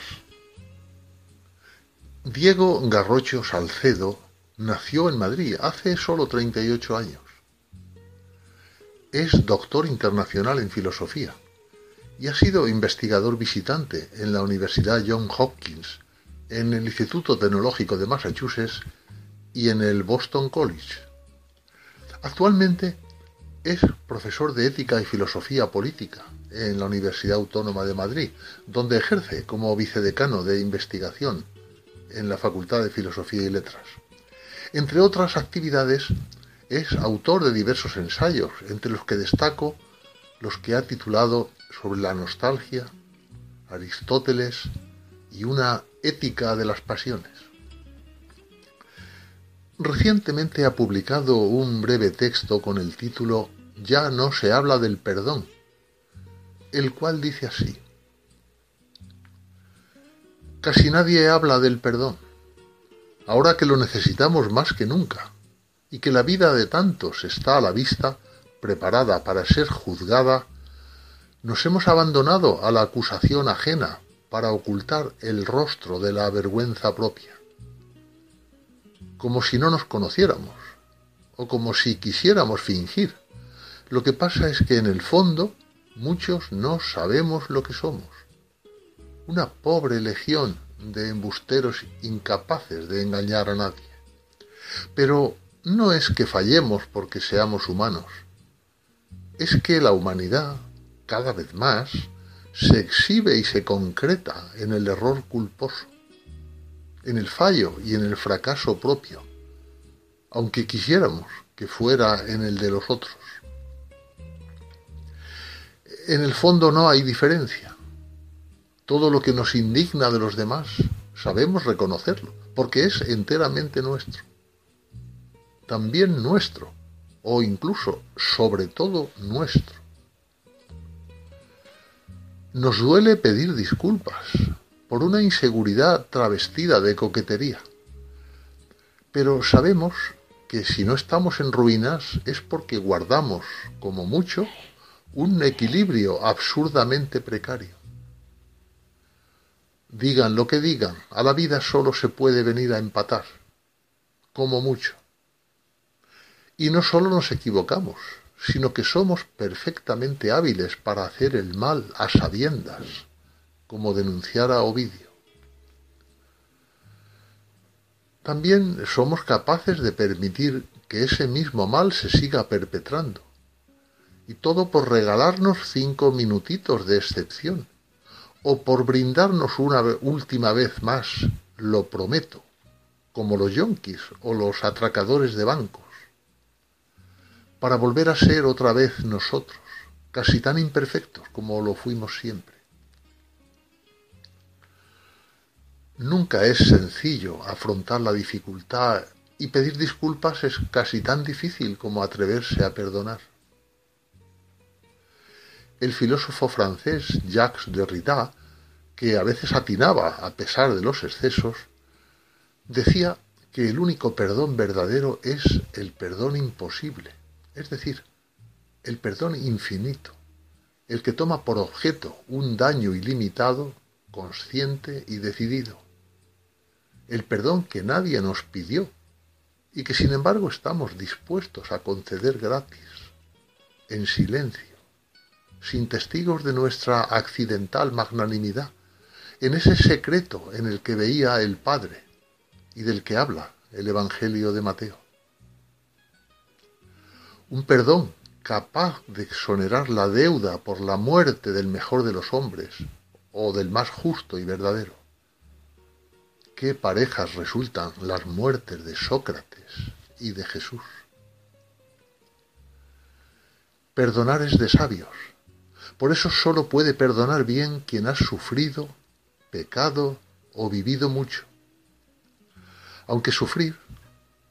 Diego Garrocho Salcedo nació en Madrid hace solo 38 años. Es doctor internacional en filosofía y ha sido investigador visitante en la Universidad John Hopkins, en el Instituto Tecnológico de Massachusetts y en el Boston College. Actualmente es profesor de ética y filosofía política en la Universidad Autónoma de Madrid, donde ejerce como vicedecano de investigación en la Facultad de Filosofía y Letras. Entre otras actividades, es autor de diversos ensayos, entre los que destaco los que ha titulado sobre la nostalgia, Aristóteles y una ética de las pasiones. Recientemente ha publicado un breve texto con el título Ya no se habla del perdón, el cual dice así. Casi nadie habla del perdón, ahora que lo necesitamos más que nunca, y que la vida de tantos está a la vista, preparada para ser juzgada, nos hemos abandonado a la acusación ajena para ocultar el rostro de la vergüenza propia como si no nos conociéramos, o como si quisiéramos fingir. Lo que pasa es que en el fondo muchos no sabemos lo que somos. Una pobre legión de embusteros incapaces de engañar a nadie. Pero no es que fallemos porque seamos humanos, es que la humanidad, cada vez más, se exhibe y se concreta en el error culposo en el fallo y en el fracaso propio, aunque quisiéramos que fuera en el de los otros. En el fondo no hay diferencia. Todo lo que nos indigna de los demás sabemos reconocerlo, porque es enteramente nuestro. También nuestro, o incluso sobre todo nuestro. Nos duele pedir disculpas, por una inseguridad travestida de coquetería. Pero sabemos que si no estamos en ruinas es porque guardamos, como mucho, un equilibrio absurdamente precario. Digan lo que digan, a la vida solo se puede venir a empatar, como mucho. Y no solo nos equivocamos, sino que somos perfectamente hábiles para hacer el mal a sabiendas como denunciara Ovidio. También somos capaces de permitir que ese mismo mal se siga perpetrando. Y todo por regalarnos cinco minutitos de excepción. O por brindarnos una última vez más, lo prometo, como los yonkis o los atracadores de bancos. Para volver a ser otra vez nosotros, casi tan imperfectos como lo fuimos siempre. Nunca es sencillo afrontar la dificultad y pedir disculpas es casi tan difícil como atreverse a perdonar. El filósofo francés Jacques Derrida, que a veces atinaba a pesar de los excesos, decía que el único perdón verdadero es el perdón imposible, es decir, el perdón infinito, el que toma por objeto un daño ilimitado, consciente y decidido el perdón que nadie nos pidió y que sin embargo estamos dispuestos a conceder gratis, en silencio, sin testigos de nuestra accidental magnanimidad, en ese secreto en el que veía el Padre y del que habla el Evangelio de Mateo. Un perdón capaz de exonerar la deuda por la muerte del mejor de los hombres o del más justo y verdadero qué parejas resultan las muertes de Sócrates y de Jesús. Perdonar es de sabios. Por eso solo puede perdonar bien quien ha sufrido, pecado o vivido mucho. Aunque sufrir,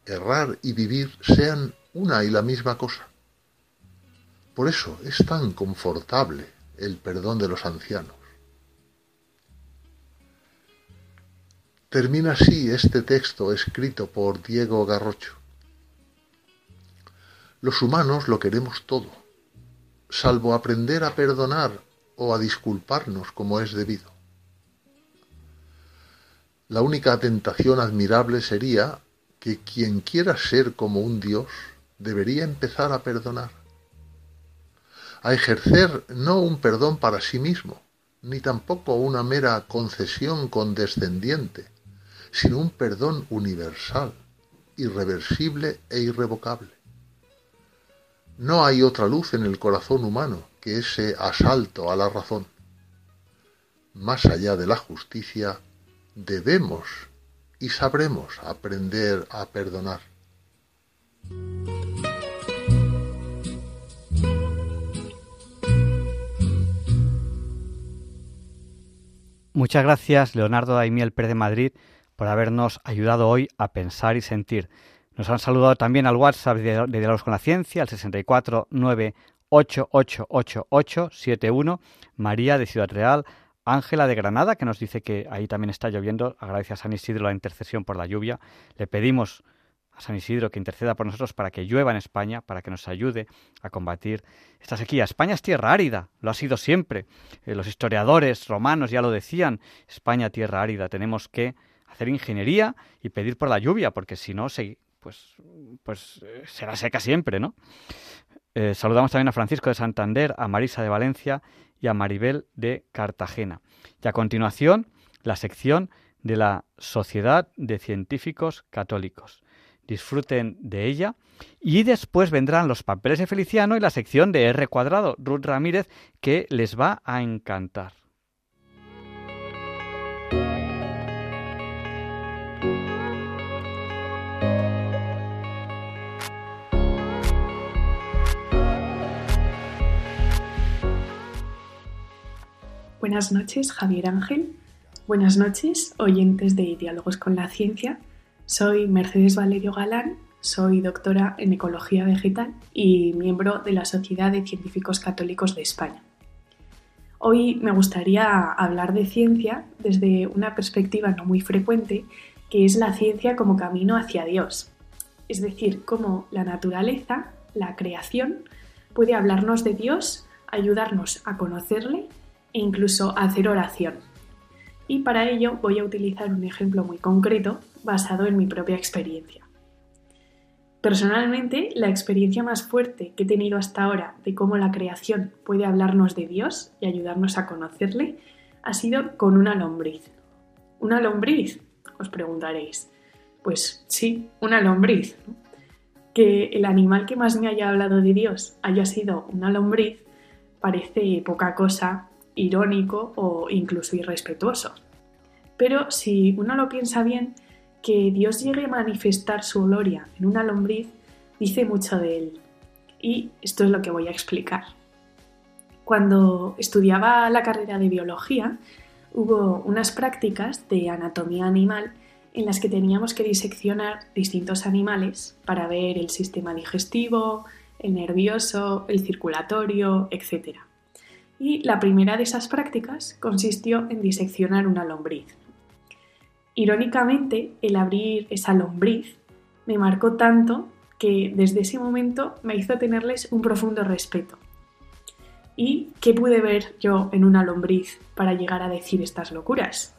errar y vivir sean una y la misma cosa. Por eso es tan confortable el perdón de los ancianos. Termina así este texto escrito por Diego Garrocho. Los humanos lo queremos todo, salvo aprender a perdonar o a disculparnos como es debido. La única tentación admirable sería que quien quiera ser como un Dios debería empezar a perdonar, a ejercer no un perdón para sí mismo, ni tampoco una mera concesión condescendiente, sino un perdón universal, irreversible e irrevocable. No hay otra luz en el corazón humano que ese asalto a la razón. Más allá de la justicia, debemos y sabremos aprender a perdonar. Muchas gracias, Leonardo Daimiel Pérez de Madrid, por habernos ayudado hoy a pensar y sentir. Nos han saludado también al WhatsApp de, Diálogos con la Ciencia, al 649888871, María de Ciudad Real, Ángela de Granada, que nos dice que ahí también está lloviendo, agradece a San Isidro la intercesión por la lluvia. Le pedimos a San Isidro que interceda por nosotros para que llueva en España, para que nos ayude a combatir esta sequía. España es tierra árida, lo ha sido siempre. Eh, los historiadores romanos ya lo decían, España tierra árida. Tenemos que hacer ingeniería y pedir por la lluvia, porque si no, pues, pues eh, será seca siempre, ¿no? Eh, saludamos también a Francisco de Santander, a Marisa de Valencia y a Maribel de Cartagena. Y a continuación, la sección de la Sociedad de Científicos Católicos disfruten de ella. Y después vendrán los papeles de Feliciano y la sección de R cuadrado, Ruth Ramírez, que les va a encantar. Buenas noches, Javier Ángel. Buenas noches, oyentes de Diálogos con la Ciencia. Soy Mercedes Valerio Galán, soy doctora en Ecología Vegetal y miembro de la Sociedad de Científicos Católicos de España. Hoy me gustaría hablar de ciencia desde una perspectiva no muy frecuente, que es la ciencia como camino hacia Dios. Es decir, cómo la naturaleza, la creación, puede hablarnos de Dios, ayudarnos a conocerle e incluso hacer oración. Y para ello voy a utilizar un ejemplo muy concreto basado en mi propia experiencia. Personalmente, la experiencia más fuerte que he tenido hasta ahora de cómo la creación puede hablarnos de Dios y ayudarnos a conocerle ha sido con una lombriz. ¿Una lombriz? Os preguntaréis. Pues sí, una lombriz. Que el animal que más me haya hablado de Dios haya sido una lombriz parece poca cosa, irónico o incluso irrespetuoso. Pero si uno lo piensa bien, que Dios llegue a manifestar su gloria en una lombriz dice mucho de él. Y esto es lo que voy a explicar. Cuando estudiaba la carrera de biología, hubo unas prácticas de anatomía animal en las que teníamos que diseccionar distintos animales para ver el sistema digestivo, el nervioso, el circulatorio, etc. Y la primera de esas prácticas consistió en diseccionar una lombriz. Irónicamente, el abrir esa lombriz me marcó tanto que desde ese momento me hizo tenerles un profundo respeto. ¿Y qué pude ver yo en una lombriz para llegar a decir estas locuras?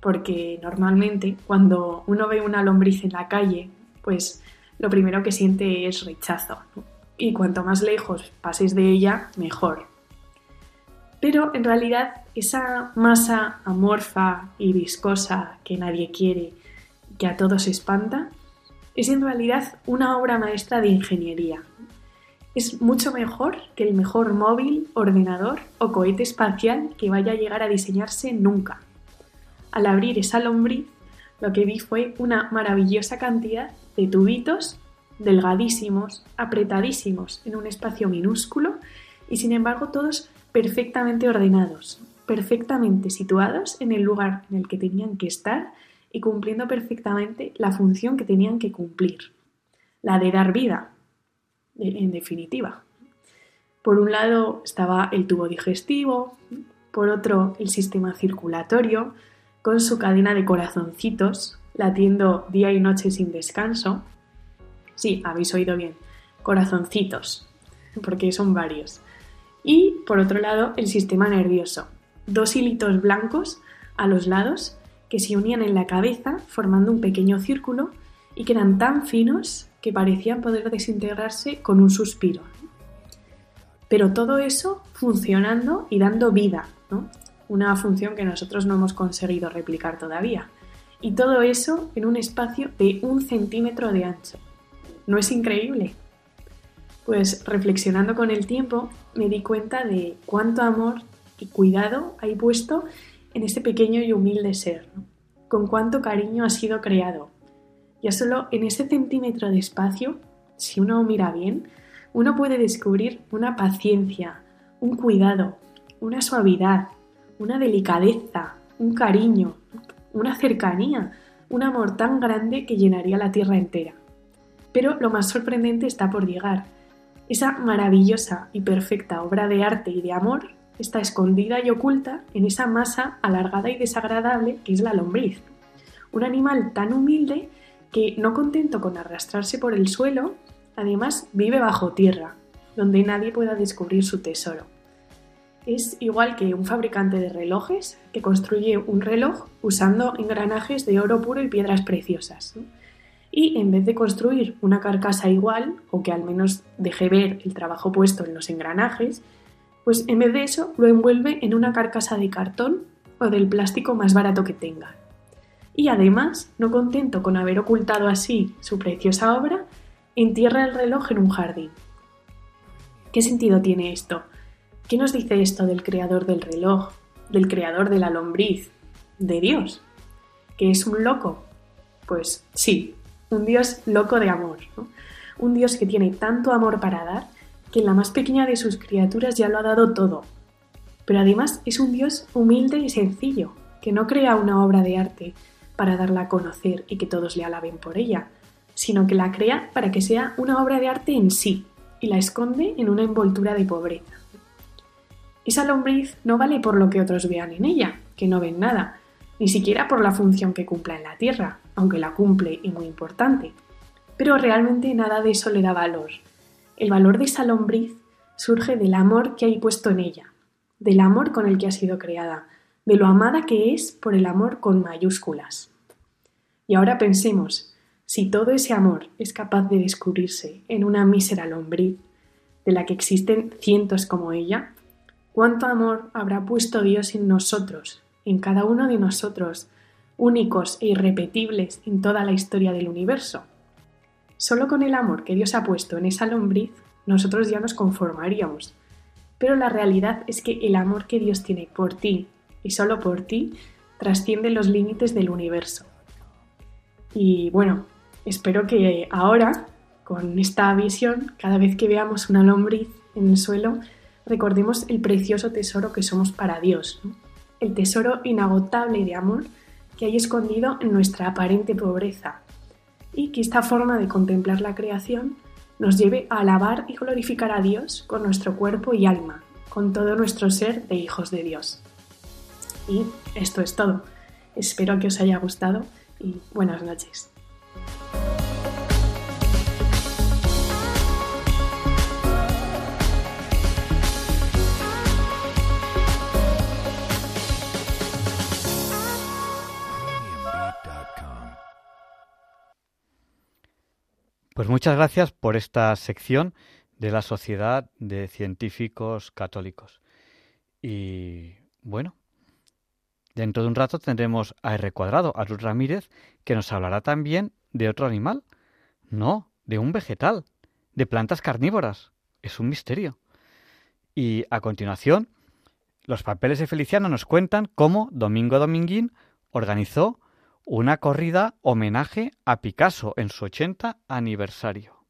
Porque normalmente cuando uno ve una lombriz en la calle, pues lo primero que siente es rechazo. Y cuanto más lejos pases de ella, mejor. Pero en realidad esa masa amorfa y viscosa que nadie quiere, que a todos espanta, es en realidad una obra maestra de ingeniería. Es mucho mejor que el mejor móvil, ordenador o cohete espacial que vaya a llegar a diseñarse nunca. Al abrir esa lombriz, lo que vi fue una maravillosa cantidad de tubitos delgadísimos, apretadísimos en un espacio minúsculo y sin embargo todos perfectamente ordenados, perfectamente situados en el lugar en el que tenían que estar y cumpliendo perfectamente la función que tenían que cumplir, la de dar vida, en definitiva. Por un lado estaba el tubo digestivo, por otro el sistema circulatorio, con su cadena de corazoncitos, latiendo día y noche sin descanso. Sí, habéis oído bien, corazoncitos, porque son varios. Y por otro lado, el sistema nervioso, dos hilitos blancos a los lados que se unían en la cabeza formando un pequeño círculo y que eran tan finos que parecían poder desintegrarse con un suspiro. Pero todo eso funcionando y dando vida, una función que nosotros no hemos conseguido replicar todavía. Y todo eso en un espacio de un centímetro de ancho. ¿No es increíble? Pues reflexionando con el tiempo me di cuenta de cuánto amor y cuidado hay puesto en este pequeño y humilde ser, con cuánto cariño ha sido creado. Ya solo en ese centímetro de espacio, si uno mira bien, uno puede descubrir una paciencia, un cuidado, una suavidad, una delicadeza, un cariño, una cercanía, un amor tan grande que llenaría la tierra entera. Pero lo más sorprendente está por llegar. Esa maravillosa y perfecta obra de arte y de amor está escondida y oculta en esa masa alargada y desagradable que es la lombriz. Un animal tan humilde que, no contento con arrastrarse por el suelo, además vive bajo tierra, donde nadie pueda descubrir su tesoro. Es igual que un fabricante de relojes que construye un reloj usando engranajes de oro puro y piedras preciosas. Y en vez de construir una carcasa igual, o que al menos deje ver el trabajo puesto en los engranajes, pues en vez de eso lo envuelve en una carcasa de cartón o del plástico más barato que tenga. Y además, no contento con haber ocultado así su preciosa obra, entierra el reloj en un jardín. ¿Qué sentido tiene esto? ¿Qué nos dice esto del creador del reloj, del creador de la lombriz, de Dios? ¿Que es un loco? Pues sí, un Dios loco de amor, un Dios que tiene tanto amor para dar que en la más pequeña de sus criaturas ya lo ha dado todo. Pero además es un Dios humilde y sencillo, que no crea una obra de arte para darla a conocer y que todos le alaben por ella, sino que la crea para que sea una obra de arte en sí y la esconde en una envoltura de pobreza. Esa lombriz no vale por lo que otros vean en ella, que no ven nada, ni siquiera por la función que cumpla en la Tierra, aunque la cumple y muy importante. Pero realmente nada de eso le da valor, el valor de esa lombriz surge del amor que hay puesto en ella, del amor con el que ha sido creada, de lo amada que es por el amor con mayúsculas. Y ahora pensemos, si todo ese amor es capaz de descubrirse en una mísera lombriz, de la que existen cientos como ella, ¿cuánto amor habrá puesto Dios en nosotros, en cada uno de nosotros, únicos e irrepetibles en toda la historia del universo? Solo con el amor que Dios ha puesto en esa lombriz, nosotros ya nos conformaríamos. Pero la realidad es que el amor que Dios tiene por ti y solo por ti trasciende los límites del universo. Y bueno, espero que ahora, con esta visión, cada vez que veamos una lombriz en el suelo, recordemos el precioso tesoro que somos para Dios, el tesoro inagotable de amor que hay escondido en nuestra aparente pobreza, y que esta forma de contemplar la creación nos lleve a alabar y glorificar a Dios con nuestro cuerpo y alma, con todo nuestro ser de hijos de Dios. Y esto es todo. Espero que os haya gustado y buenas noches. Pues muchas gracias por esta sección de la Sociedad de Científicos Católicos. Y bueno, dentro de un rato tendremos a R cuadrado, a Ruth Ramírez, que nos hablará también de otro animal. No, de un vegetal, de plantas carnívoras. Es un misterio. Y a continuación, los papeles de Feliciano nos cuentan cómo Domingo Dominguín organizó una corrida homenaje a Picasso en su 80 aniversario.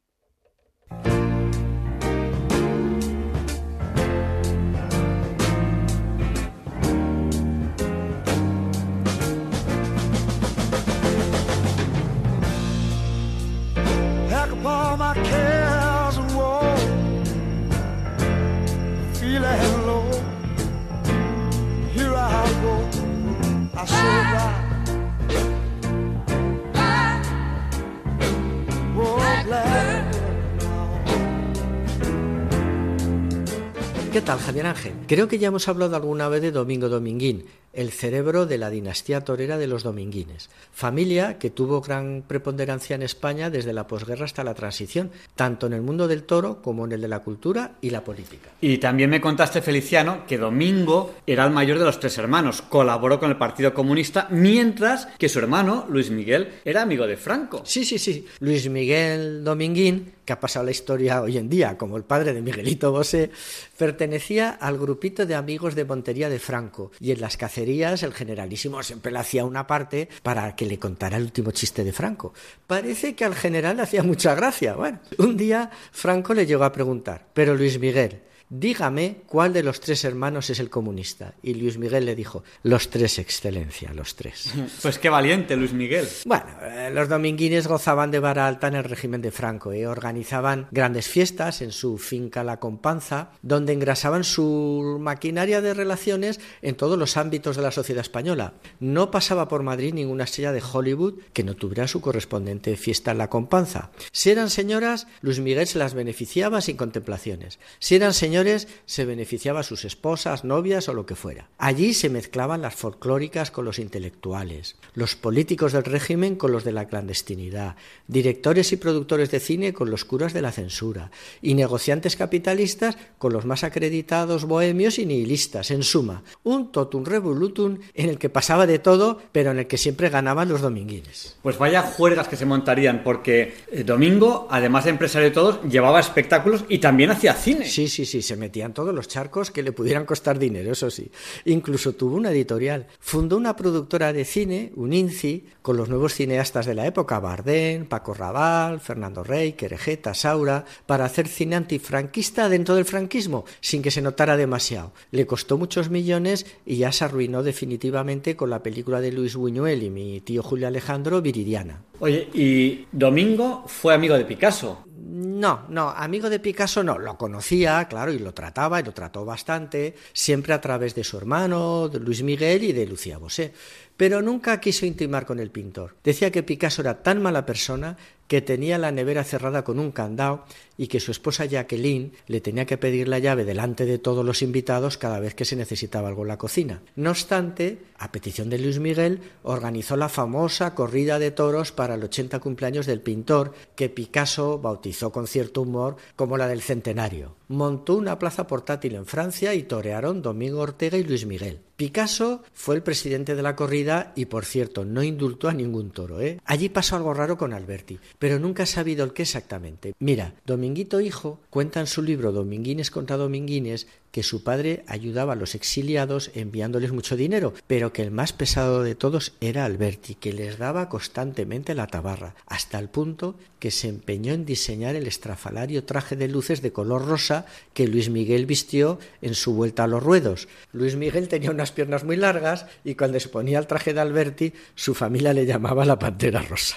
¿Qué tal, Javier Ángel? Creo que ya hemos hablado alguna vez de Domingo Dominguín, el cerebro de la dinastía torera de los dominguines, familia que tuvo gran preponderancia en España desde la posguerra hasta la transición, tanto en el mundo del toro como en el de la cultura y la política. Y también me contaste, Feliciano, que Domingo era el mayor de los tres hermanos, colaboró con el Partido Comunista, mientras que su hermano, Luis Miguel, era amigo de Franco. Sí, sí, sí. Luis Miguel Dominguín, que ha pasado la historia hoy en día como el padre de Miguelito Bosé, pertenecía al grupito de amigos de Montería de Franco y en las cacerías el generalísimo siempre le hacía una parte para que le contara el último chiste de Franco. Parece que al general le hacía mucha gracia. Bueno, un día Franco le llegó a preguntar, pero Luis Miguel, dígame cuál de los tres hermanos es el comunista. Y Luis Miguel le dijo, los tres, excelencia, los tres. Pues qué valiente, Luis Miguel. Bueno, eh, los dominguines gozaban de vara alta en el régimen de Franco y ¿eh? organizaban grandes fiestas en su finca La Companza, donde engrasaban su maquinaria de relaciones en todos los ámbitos de la sociedad española. No pasaba por Madrid ninguna estrella de Hollywood que no tuviera su correspondiente fiesta en La Companza. Si eran señoras, Luis Miguel se las beneficiaba sin contemplaciones. Si eran señores, se beneficiaba a sus esposas, novias o lo que fuera. Allí se mezclaban las folclóricas con los intelectuales, los políticos del régimen con los de la clandestinidad, directores y productores de cine con los curas de la censura, y negociantes capitalistas con los más acreditados bohemios y nihilistas. En suma, un totum revolutum en el que pasaba de todo, pero en el que siempre ganaban los dominguines. Pues vaya juergas que se montarían, porque eh, Domingo, además de empresario de todos, llevaba espectáculos y también hacía cine. Sí, sí, sí, se metían todos los charcos que le pudieran costar dinero, eso sí. Incluso tuvo una editorial. Fundó una productora de cine, Uninci, con los nuevos cineastas de la época, Bardén, Paco Raval, Fernando Rey, Querejeta, Saura, para hacer cine antifranquista dentro del franquismo, sin que se notara demasiado. Le costó muchos millones y ya se arruinó definitivamente con la película de Luis Buñuel y mi tío Julio Alejandro, Viridiana. Oye, y Domingo fue amigo de Picasso. No, no, amigo de Picasso no, lo conocía, claro, y lo trataba, y lo trató bastante, siempre a través de su hermano, de Luis Miguel y de Lucía Bosé. Pero nunca quiso intimar con el pintor. Decía que Picasso era tan mala persona que tenía la nevera cerrada con un candado y que su esposa Jacqueline le tenía que pedir la llave delante de todos los invitados cada vez que se necesitaba algo en la cocina. No obstante, a petición de Luis Miguel, organizó la famosa corrida de toros para el 80 cumpleaños del pintor, que Picasso bautizó con cierto humor como la del centenario. Montó una plaza portátil en Francia y torearon Domingo Ortega y Luis Miguel. Picasso fue el presidente de la corrida y, por cierto, no indultó a ningún toro. ¿eh? Allí pasó algo raro con Alberti, pero nunca ha sabido el qué exactamente. Mira, Dominguito Hijo cuenta en su libro Dominguines contra Dominguines que su padre ayudaba a los exiliados enviándoles mucho dinero, pero que el más pesado de todos era Alberti, que les daba constantemente la tabarra, hasta el punto que se empeñó en diseñar el estrafalario traje de luces de color rosa que Luis Miguel vistió en su vuelta a los ruedos. Luis Miguel tenía unas piernas muy largas y cuando se ponía el traje de Alberti, su familia le llamaba la Pantera Rosa.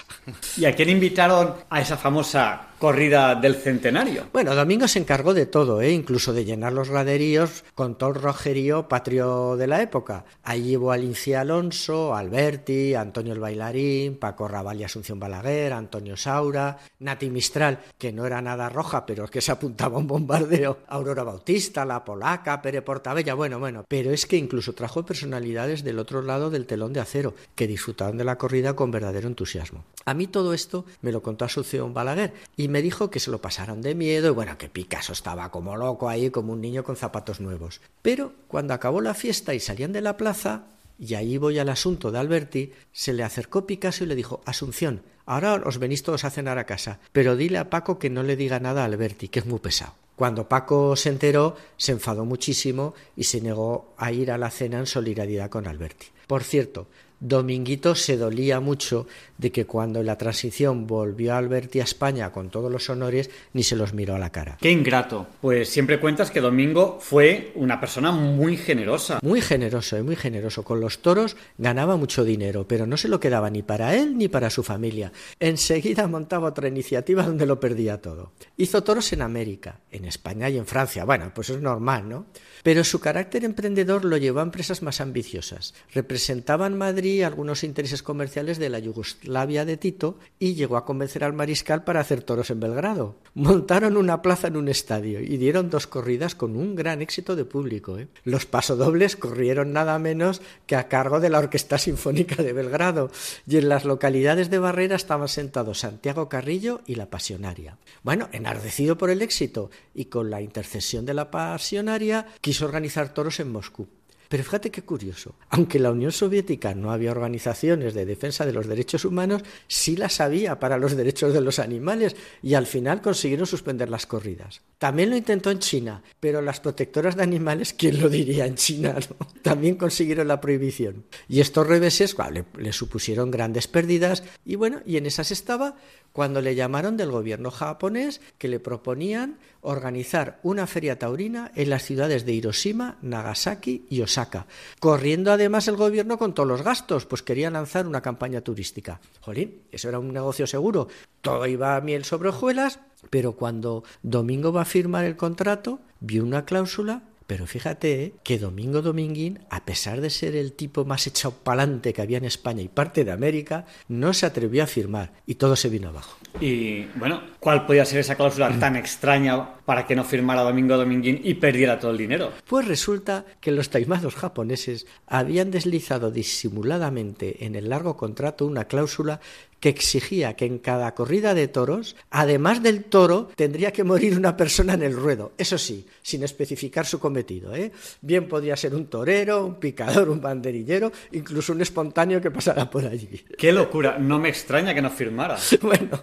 ¿Y a quién invitaron a esa famosa corrida del centenario? Bueno, Domingo se encargó de todo, ¿eh? incluso de llenar los graderíos con todo el rojerío patrio de la época. Allí llevó a Alonso, Alberti, Antonio el Bailarín, Paco Raval y Asunción Balaguer, Antonio Saura, Nati Mistral, que no era nada roja, pero que se apuntaba a un bombardeo, Aurora Bautista, La Polaca, Pere Portabella, bueno, bueno. Pero es que incluso trajo personalidades del otro lado del telón de acero, que disfrutaban de la corrida con verdadero entusiasmo. A mí todo esto me lo contó Asunción Balaguer y me dijo que se lo pasaron de miedo y bueno, que Picasso estaba como loco ahí, como un niño con zapatos nuevos. Pero cuando acabó la fiesta y salían de la plaza, y ahí voy al asunto de Alberti, se le acercó Picasso y le dijo, Asunción, ahora os venís todos a cenar a casa, pero dile a Paco que no le diga nada a Alberti, que es muy pesado. Cuando Paco se enteró, se enfadó muchísimo y se negó a ir a la cena en solidaridad con Alberti. Por cierto, Dominguito se dolía mucho de que cuando en la transición volvió Alberti a España con todos los honores, ni se los miró a la cara. Qué ingrato. Pues siempre cuentas que Domingo fue una persona muy generosa. Muy generoso, y eh, muy generoso. Con los toros ganaba mucho dinero, pero no se lo quedaba ni para él ni para su familia. Enseguida montaba otra iniciativa donde lo perdía todo. Hizo toros en América, en España y en Francia. Bueno, pues es normal, ¿no? Pero su carácter emprendedor lo llevó a empresas más ambiciosas. Representaba en Madrid Madrid algunos intereses comerciales de la Yugoslavia de Tito y llegó a convencer al mariscal para hacer toros en Belgrado. Montaron una plaza en un estadio y dieron dos corridas con un gran éxito de público. ¿eh? Los pasodobles corrieron nada menos que a cargo de la Orquesta Sinfónica de Belgrado y en las localidades de Barrera estaban sentados Santiago Carrillo y la Pasionaria. Bueno, enardecido por el éxito y con la intercesión de la Pasionaria, quiso organizar toros en Moscú. Pero fíjate qué curioso. Aunque en la Unión Soviética no había organizaciones de defensa de los derechos humanos, sí las había para los derechos de los animales y al final consiguieron suspender las corridas. También lo intentó en China, pero las protectoras de animales, ¿quién lo diría en China? También consiguieron la prohibición. Y estos reveses le, le supusieron grandes pérdidas y bueno, y en esas estaba cuando le llamaron del gobierno japonés que le proponían organizar una feria taurina en las ciudades de Hiroshima, Nagasaki y Osaka, corriendo además el gobierno con todos los gastos, pues quería lanzar una campaña turística. Jolín, eso era un negocio seguro, todo iba a miel sobre hojuelas, pero cuando Domingo va a firmar el contrato, vio una cláusula pero fíjate ¿eh? que Domingo Dominguín, a pesar de ser el tipo más echado pa'lante que había en España y parte de América, no se atrevió a firmar y todo se vino abajo. Y bueno, ¿cuál podía ser esa cláusula tan extraña para que no firmara Domingo Dominguín y perdiera todo el dinero? Pues resulta que los taimados japoneses habían deslizado disimuladamente en el largo contrato una cláusula que exigía que en cada corrida de toros, además del toro, tendría que morir una persona en el ruedo. Eso sí, sin especificar su cometido. ¿eh? Bien podía ser un torero, un picador, un banderillero, incluso un espontáneo que pasara por allí. ¡Qué locura! No me extraña que no firmara. bueno,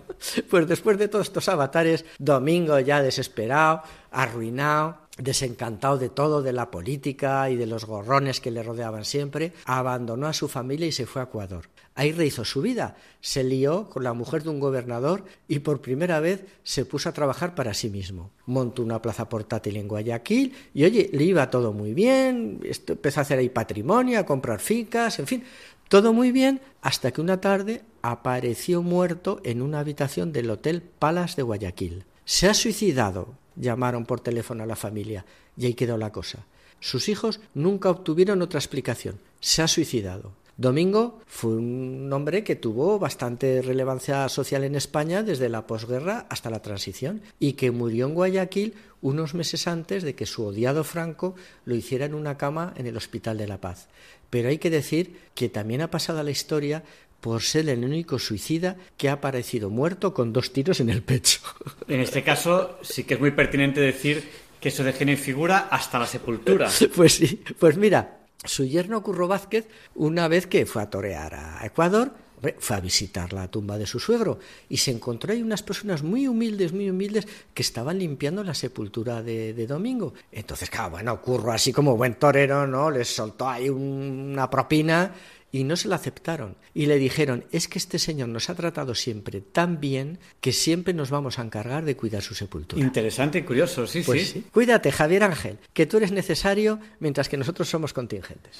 pues después de todos estos avatares, Domingo ya desesperado, arruinado, desencantado de todo, de la política y de los gorrones que le rodeaban siempre, abandonó a su familia y se fue a Ecuador. Ahí rehizo su vida, se lió con la mujer de un gobernador y por primera vez se puso a trabajar para sí mismo. Montó una plaza portátil en Guayaquil y oye, le iba todo muy bien, empezó a hacer ahí patrimonio, a comprar fincas, en fin, todo muy bien hasta que una tarde apareció muerto en una habitación del Hotel Palace de Guayaquil. Se ha suicidado, llamaron por teléfono a la familia y ahí quedó la cosa. Sus hijos nunca obtuvieron otra explicación. Se ha suicidado. Domingo fue un hombre que tuvo bastante relevancia social en España desde la posguerra hasta la transición y que murió en Guayaquil unos meses antes de que su odiado Franco lo hiciera en una cama en el Hospital de la Paz. Pero hay que decir que también ha pasado a la historia por ser el único suicida que ha aparecido muerto con dos tiros en el pecho. En este caso sí que es muy pertinente decir que eso deje en figura hasta la sepultura. Pues sí, pues mira, su yerno Curro Vázquez, una vez que fue a torear a Ecuador, fue a visitar la tumba de su suegro y se encontró ahí unas personas muy humildes, muy humildes, que estaban limpiando la sepultura de, Domingo. Entonces, claro, bueno, Curro, así como buen torero, ¿no? Les soltó ahí una propina y no se la aceptaron. Y le dijeron, es que este señor nos ha tratado siempre tan bien que siempre nos vamos a encargar de cuidar su sepultura. Interesante y curioso, sí, pues sí. Cuídate, Javier Ángel, que tú eres necesario mientras que nosotros somos contingentes.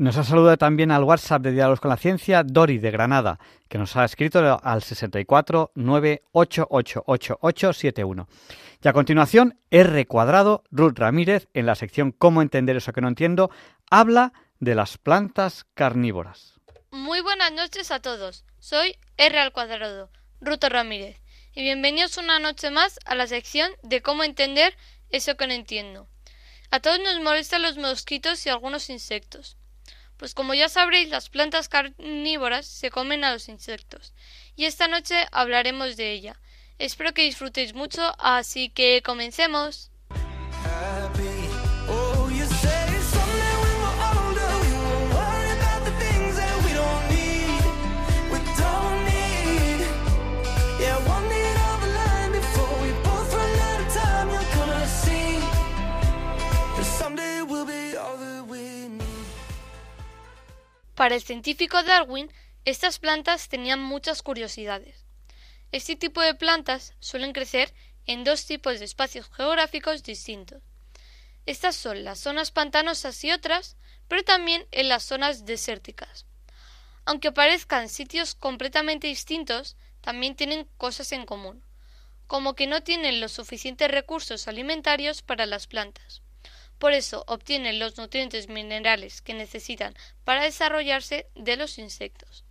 Nos ha saludado también al WhatsApp de Diálogos con la Ciencia Dori de Granada, que nos ha escrito al 64 9888871. Y a continuación, R cuadrado, Ruth Ramírez, en la sección Cómo entender eso que no entiendo, habla de las plantas carnívoras. Muy buenas noches a todos. Soy R al cuadrado, Ruth Ramírez, y bienvenidos una noche más a la sección de Cómo entender eso que no entiendo. A todos nos molestan los mosquitos y algunos insectos. Pues como ya sabréis, las plantas carnívoras se comen a los insectos, y esta noche hablaremos de ella. Espero que disfrutéis mucho, así que comencemos. Para el científico Darwin, estas plantas tenían muchas curiosidades. Este tipo de plantas suelen crecer en dos tipos de espacios geográficos distintos. Estas son las zonas pantanosas y otras, pero también en las zonas desérticas. Aunque parezcan sitios completamente distintos, también tienen cosas en común, como que no tienen los suficientes recursos alimentarios para las plantas. Por eso obtienen los nutrientes minerales que necesitan para desarrollarse de los insectos.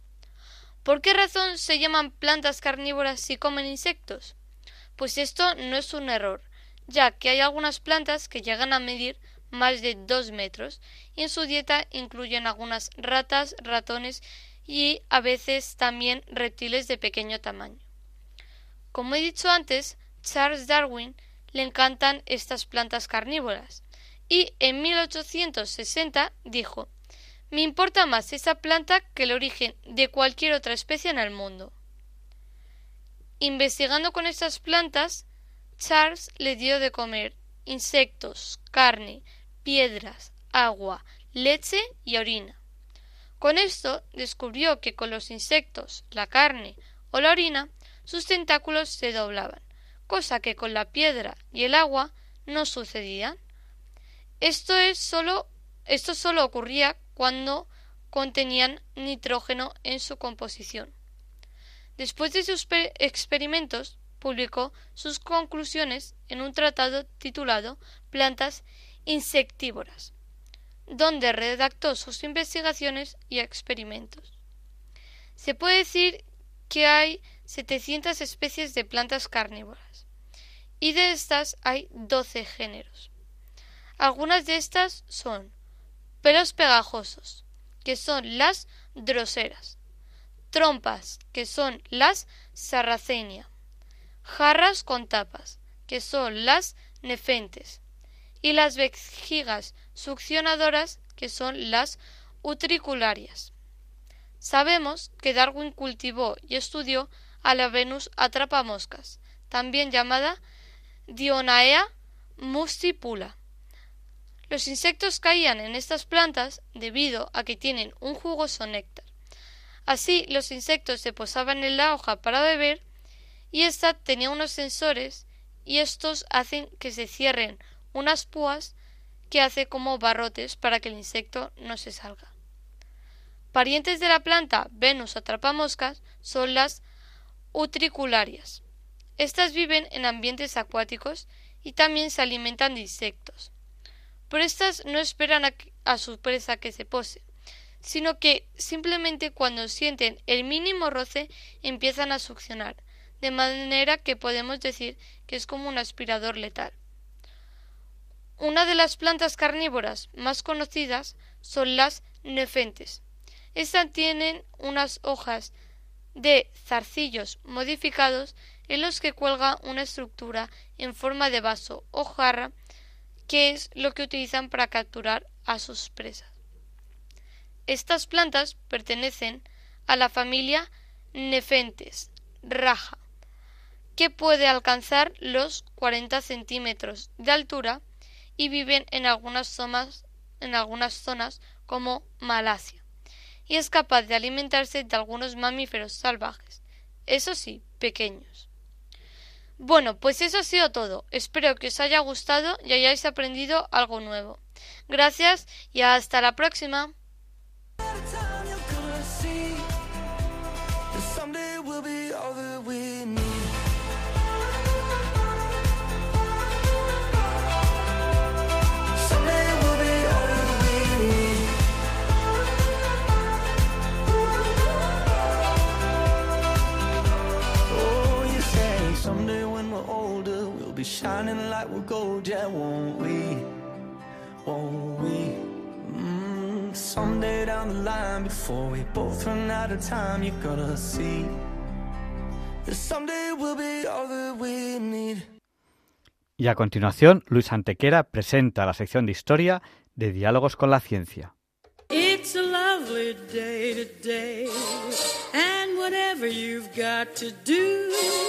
¿Por qué razón se llaman plantas carnívoras si comen insectos? Pues esto no es un error, ya que hay algunas plantas que llegan a medir más de dos metros y en su dieta incluyen algunas ratas, ratones y a veces también reptiles de pequeño tamaño. Como he dicho antes, Charles Darwin le encantan estas plantas carnívoras y en 1860 dijo Me importa más esa planta que el origen de cualquier otra especie en el mundo. Investigando con estas plantas, Charles le dio de comer insectos, carne, piedras, agua, leche y orina. Con esto descubrió que con los insectos, la carne o la orina, sus tentáculos se doblaban, cosa que con la piedra y el agua no sucedía. Esto es solo esto solo ocurría cuando contenían nitrógeno en su composición. Después de sus experimentos, publicó sus conclusiones en un tratado titulado Plantas insectívoras, donde redactó sus investigaciones y experimentos. Se puede decir que hay 700 especies de plantas carnívoras, y de estas hay 12 géneros. Algunas de estas son pelos pegajosos, que son las droseras, trompas, que son las sarracenia, jarras con tapas, que son las nefentes, y las vejigas succionadoras, que son las utricularias. Sabemos que Darwin cultivó y estudió a la Venus atrapamoscas, también llamada Dionaea mustipula. Los insectos caían en estas plantas debido a que tienen un jugoso néctar. Así los insectos se posaban en la hoja para beber y ésta tenía unos sensores y estos hacen que se cierren unas púas que hace como barrotes para que el insecto no se salga. Parientes de la planta Venus atrapamoscas son las utricularias. Estas viven en ambientes acuáticos y también se alimentan de insectos. Pero estas no esperan a, a su presa que se pose, sino que simplemente cuando sienten el mínimo roce empiezan a succionar, de manera que podemos decir que es como un aspirador letal. Una de las plantas carnívoras más conocidas son las nefentes. Estas tienen unas hojas de zarcillos modificados en los que cuelga una estructura en forma de vaso o jarra que es lo que utilizan para capturar a sus presas. Estas plantas pertenecen a la familia Nefentes, raja, que puede alcanzar los 40 centímetros de altura y viven en algunas zonas, en algunas zonas como Malasia, y es capaz de alimentarse de algunos mamíferos salvajes, eso sí, pequeños. Bueno, pues eso ha sido todo. Espero que os haya gustado y hayáis aprendido algo nuevo. Gracias y hasta la próxima. Be shining like we're gold, yeah, won't we? Won't we? Mm, someday down the line, before we both run out of time, you gotta see that someday we'll be all that we need. Y a continuación, Luis Antequera presenta la sección de historia de Diálogos con la Ciencia. It's a lovely day today, and whatever you've got to do,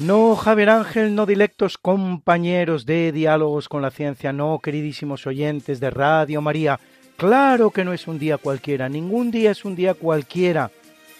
No, Javier Ángel, no dilectos compañeros de diálogos con la ciencia, no, queridísimos oyentes de Radio María. Claro que no es un día cualquiera, ningún día es un día cualquiera.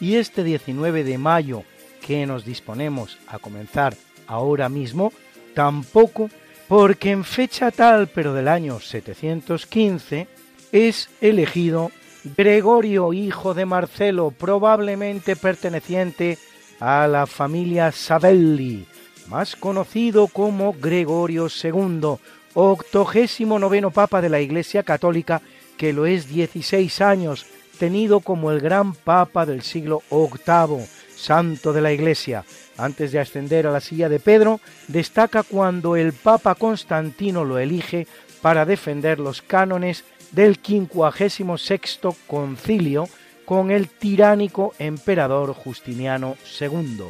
Y este 19 de mayo, que nos disponemos a comenzar ahora mismo, tampoco, porque en fecha tal, pero del año 715, es elegido Gregorio, hijo de Marcelo, probablemente perteneciente a la familia Savelli, más conocido como Gregorio II, octogésimo noveno papa de la Iglesia Católica, que lo es 16 años, tenido como el gran papa del siglo VIII, santo de la Iglesia. Antes de ascender a la silla de Pedro, destaca cuando el Papa Constantino lo elige para defender los cánones del sexto concilio con el tiránico emperador Justiniano II.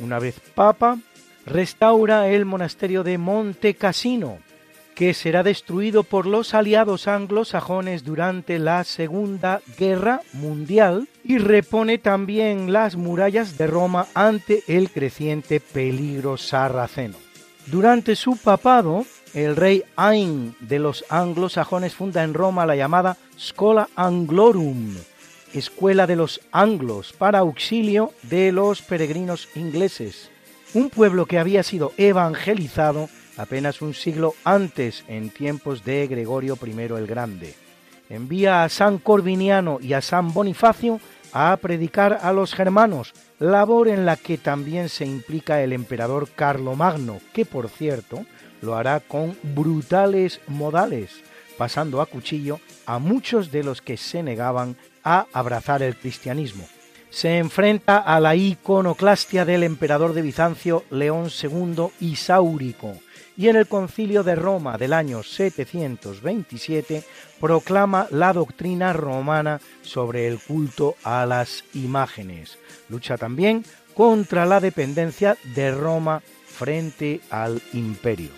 Una vez papa, restaura el monasterio de Monte Cassino, que será destruido por los aliados anglosajones durante la Segunda Guerra Mundial y repone también las murallas de Roma ante el creciente peligro sarraceno. Durante su papado, el rey Ain de los anglosajones funda en Roma la llamada Schola Anglorum, Escuela de los Anglos para auxilio de los peregrinos ingleses, un pueblo que había sido evangelizado apenas un siglo antes en tiempos de Gregorio I el Grande. Envía a San Corviniano y a San Bonifacio a predicar a los germanos, labor en la que también se implica el emperador Carlomagno, que por cierto lo hará con brutales modales, pasando a cuchillo a muchos de los que se negaban a abrazar el cristianismo. Se enfrenta a la iconoclastia del emperador de Bizancio León II Isaurico y en el concilio de Roma del año 727 proclama la doctrina romana sobre el culto a las imágenes. Lucha también contra la dependencia de Roma frente al imperio.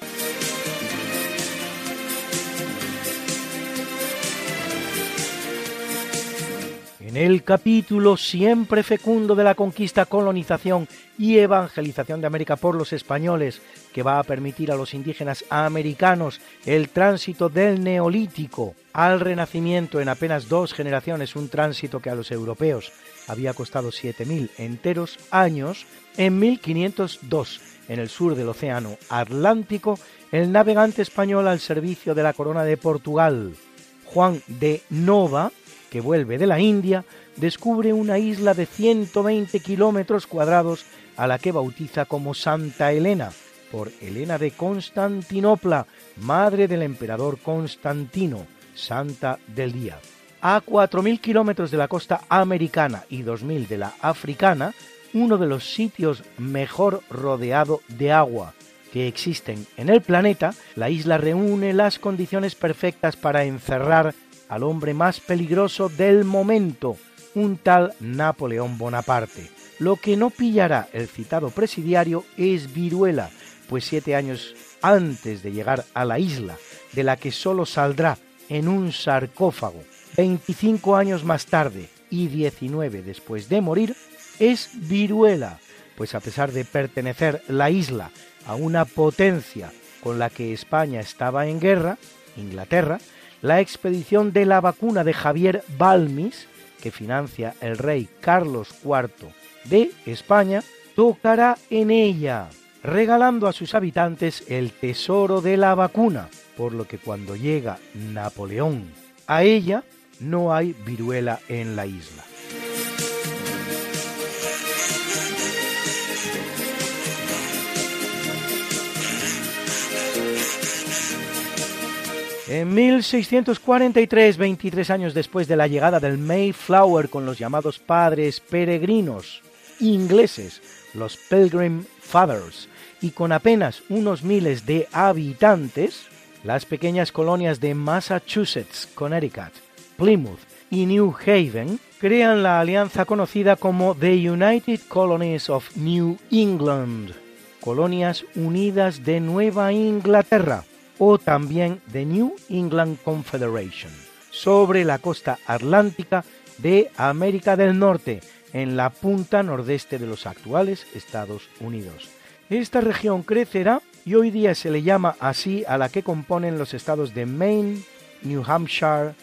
En el capítulo siempre fecundo de la conquista, colonización y evangelización de América por los españoles, que va a permitir a los indígenas americanos el tránsito del neolítico al renacimiento en apenas dos generaciones, un tránsito que a los europeos había costado 7.000 enteros años, en 1502, en el sur del Océano Atlántico, el navegante español al servicio de la corona de Portugal, Juan de Nova, que vuelve de la India, descubre una isla de 120 kilómetros cuadrados a la que bautiza como Santa Elena, por Elena de Constantinopla, madre del emperador Constantino, santa del día. A 4.000 kilómetros de la costa americana y 2.000 de la africana, uno de los sitios mejor rodeado de agua que existen en el planeta, la isla reúne las condiciones perfectas para encerrar al hombre más peligroso del momento, un tal Napoleón Bonaparte. Lo que no pillará el citado presidiario es viruela, pues siete años antes de llegar a la isla, de la que solo saldrá en un sarcófago 25 años más tarde y 19 después de morir, es viruela, pues a pesar de pertenecer la isla a una potencia con la que España estaba en guerra, Inglaterra, la expedición de la vacuna de Javier Balmis, que financia el rey Carlos IV de España, tocará en ella, regalando a sus habitantes el tesoro de la vacuna, por lo que cuando llega Napoleón a ella, no hay viruela en la isla. En 1643, 23 años después de la llegada del Mayflower con los llamados padres peregrinos ingleses, los Pilgrim Fathers, y con apenas unos miles de habitantes, las pequeñas colonias de Massachusetts, Connecticut, Plymouth y New Haven crean la alianza conocida como The United Colonies of New England, Colonias Unidas de Nueva Inglaterra, o también The New England Confederation, sobre la costa atlántica de América del Norte, en la punta nordeste de los actuales Estados Unidos. Esta región crecerá y hoy día se le llama así a la que componen los estados de Maine, New Hampshire,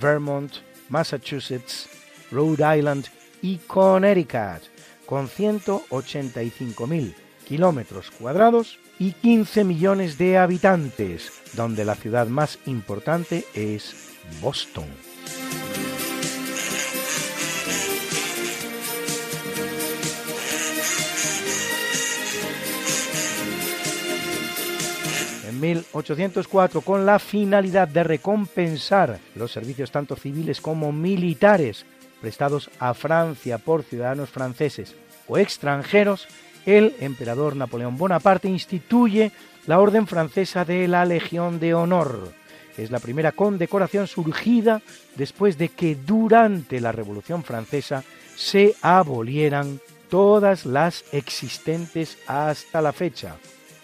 Vermont, Massachusetts, Rhode Island y Connecticut, con 185.000 kilómetros cuadrados y 15 millones de habitantes, donde la ciudad más importante es Boston. En 1804, con la finalidad de recompensar los servicios tanto civiles como militares prestados a Francia por ciudadanos franceses o extranjeros, el emperador Napoleón Bonaparte instituye la Orden Francesa de la Legión de Honor. Es la primera condecoración surgida después de que durante la Revolución Francesa se abolieran todas las existentes hasta la fecha.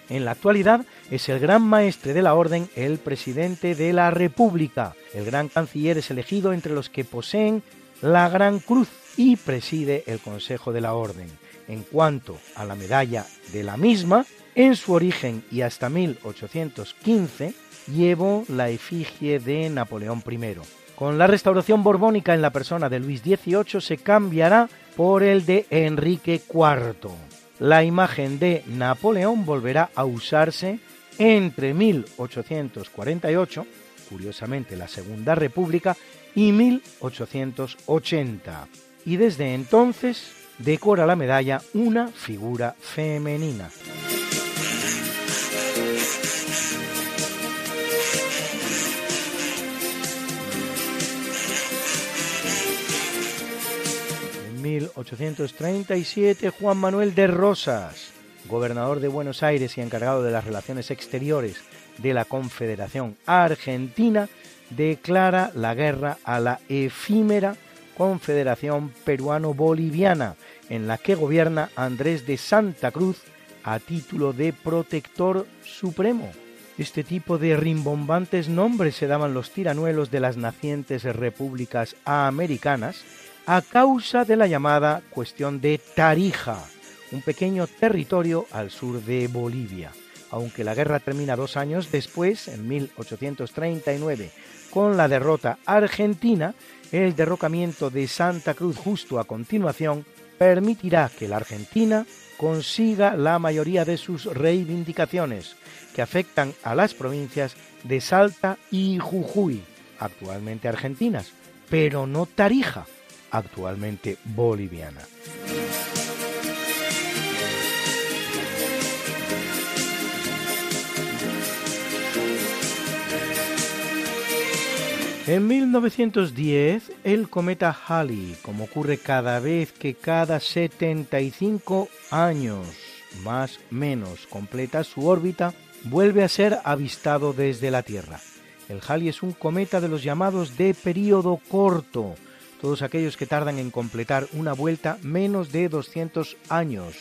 En la actualidad es el gran maestre de la orden el presidente de la República. El gran canciller es elegido entre los que poseen la Gran Cruz y preside el Consejo de la Orden. En cuanto a la medalla de la misma, en su origen y hasta 1815 llevó la efigie de Napoleón I. Con la restauración borbónica en la persona de Luis XVIII se cambiará por el de Enrique IV. La imagen de Napoleón volverá a usarse entre 1848, curiosamente la Segunda República, y 1880. Y desde entonces decora la medalla una figura femenina. En 1837 Juan Manuel de Rosas, gobernador de Buenos Aires y encargado de las relaciones exteriores de la Confederación Argentina, declara la guerra a la efímera Confederación Peruano-Boliviana, en la que gobierna Andrés de Santa Cruz a título de protector supremo. Este tipo de rimbombantes nombres se daban los tiranuelos de las nacientes repúblicas americanas a causa de la llamada cuestión de Tarija, un pequeño territorio al sur de Bolivia. Aunque la guerra termina dos años después, en 1839, con la derrota argentina, el derrocamiento de Santa Cruz justo a continuación permitirá que la Argentina consiga la mayoría de sus reivindicaciones, que afectan a las provincias de Salta y Jujuy, actualmente argentinas, pero no Tarija, actualmente boliviana. En 1910, el cometa Halley, como ocurre cada vez que cada 75 años más menos completa su órbita, vuelve a ser avistado desde la Tierra. El Halley es un cometa de los llamados de período corto, todos aquellos que tardan en completar una vuelta menos de 200 años,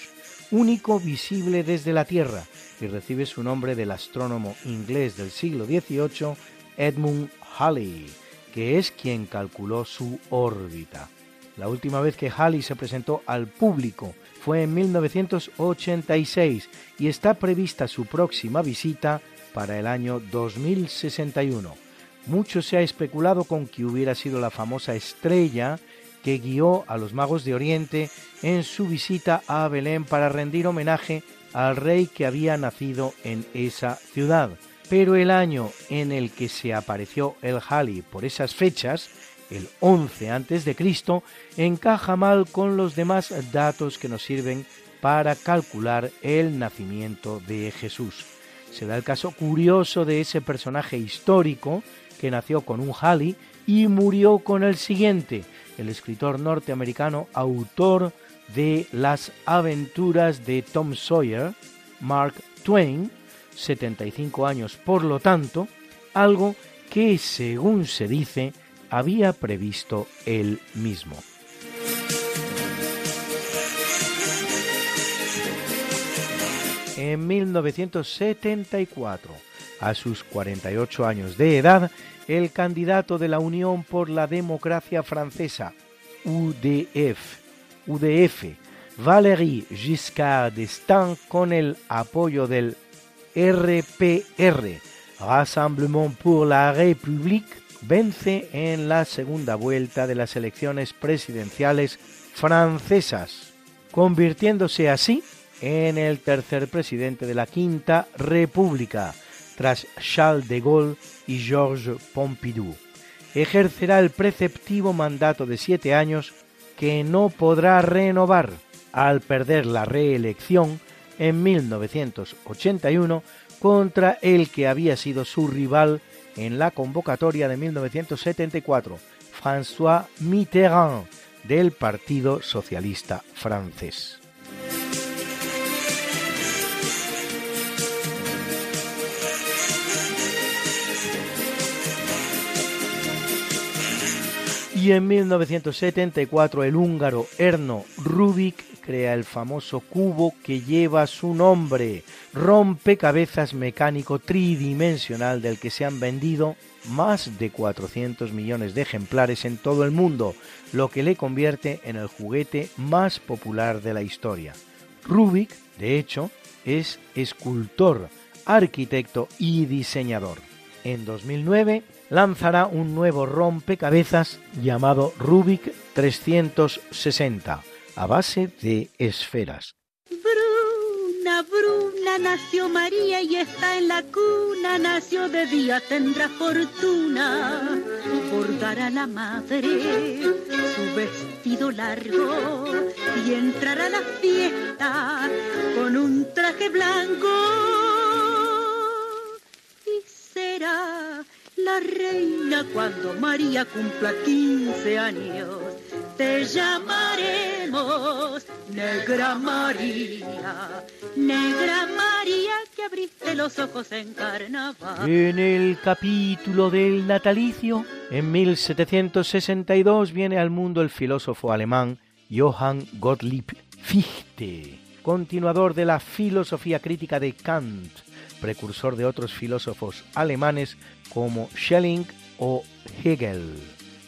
único visible desde la Tierra, y recibe su nombre del astrónomo inglés del siglo XVIII, Edmund Halley, que es quien calculó su órbita. La última vez que Halley se presentó al público fue en 1986 y está prevista su próxima visita para el año 2061. Mucho se ha especulado con que hubiera sido la famosa estrella que guió a los magos de Oriente en su visita a Belén para rendir homenaje al rey que había nacido en esa ciudad pero el año en el que se apareció el Halley por esas fechas, el 11 antes de Cristo, encaja mal con los demás datos que nos sirven para calcular el nacimiento de Jesús. Se da el caso curioso de ese personaje histórico que nació con un Halley y murió con el siguiente, el escritor norteamericano autor de Las aventuras de Tom Sawyer, Mark Twain, 75 años, por lo tanto, algo que, según se dice, había previsto él mismo. En 1974, A sus 48 años de edad, el candidato de la Unión por la Democracia Francesa, UDF, UDF, Valéry Giscard d'Estaing, con el apoyo del RPR, Rassemblement pour la République, vence en la segunda vuelta de las elecciones presidenciales francesas, convirtiéndose así en el tercer presidente de la Quinta República, tras Charles de Gaulle y Georges Pompidou. Ejercerá el preceptivo mandato de siete años que no podrá renovar al perder la reelección en 1981 contra el que había sido su rival en la convocatoria de 1974, François Mitterrand, del Partido Socialista francés. Y en 1974 el húngaro Erno Rubik crea el famoso cubo que lleva su nombre, rompecabezas mecánico tridimensional del que se han vendido más de 400 millones de ejemplares en todo el mundo, lo que le convierte en el juguete más popular de la historia. Rubik, de hecho, es escultor, arquitecto y diseñador. En 2009 lanzará un nuevo rompecabezas llamado Rubik 360, a base de esferas. Bruna, Bruna, nació María y está en la cuna, nació de día, tendrá fortuna. Bordará la madre su vestido largo y entrará a la fiesta con un traje blanco y será la reina cuando María cumpla 15 años. Te llamaremos Negra María, Negra María que abriste los ojos en carnaval. En el capítulo del natalicio, en 1762 viene al mundo el filósofo alemán Johann Gottlieb Fichte, continuador de la filosofía crítica de Kant, precursor de otros filósofos alemanes como Schelling o Hegel,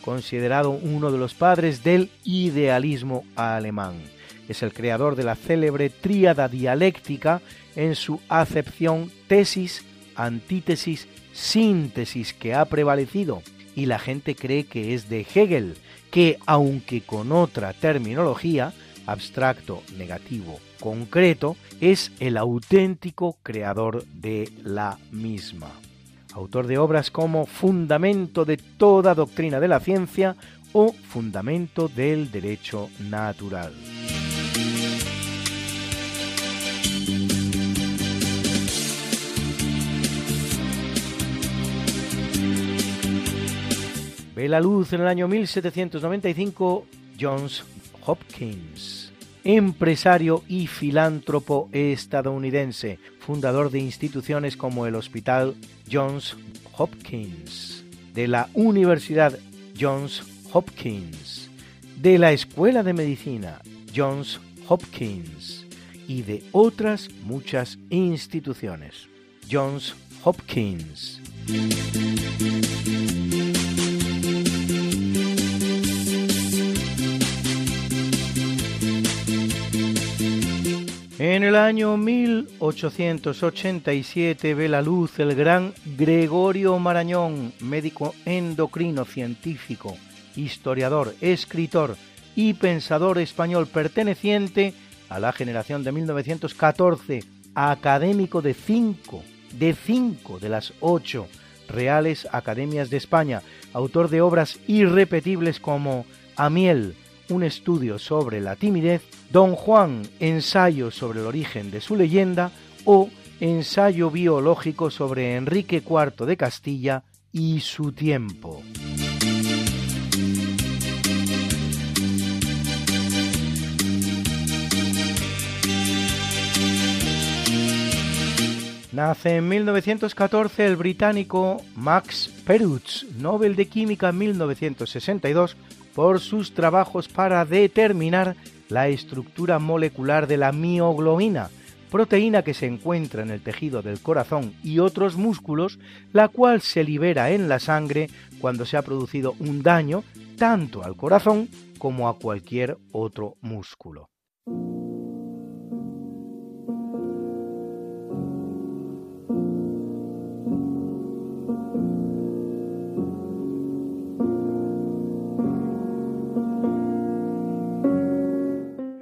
considerado uno de los padres del idealismo alemán. Es el creador de la célebre tríada dialéctica en su acepción tesis, antítesis, síntesis que ha prevalecido y la gente cree que es de Hegel, que aunque con otra terminología, abstracto, negativo, concreto, es el auténtico creador de la misma autor de obras como Fundamento de toda doctrina de la ciencia o Fundamento del derecho natural. Ve la luz en el año 1795 Johns Hopkins, empresario y filántropo estadounidense, fundador de instituciones como el Hospital Johns Hopkins, de la Universidad Johns Hopkins, de la Escuela de Medicina Johns Hopkins y de otras muchas instituciones. Johns Hopkins. En el año 1887 ve la luz el gran Gregorio Marañón, médico endocrino científico, historiador, escritor y pensador español perteneciente a la generación de 1914, académico de cinco, de de las ocho Reales Academias de España, autor de obras irrepetibles como Amiel, un estudio sobre la timidez, Don Juan, ensayo sobre el origen de su leyenda, o ensayo biológico sobre Enrique IV de Castilla y su tiempo. Nace en 1914 el británico Max Perutz, Nobel de Química en 1962, por sus trabajos para determinar la estructura molecular de la mioglobina, proteína que se encuentra en el tejido del corazón y otros músculos, la cual se libera en la sangre cuando se ha producido un daño tanto al corazón como a cualquier otro músculo.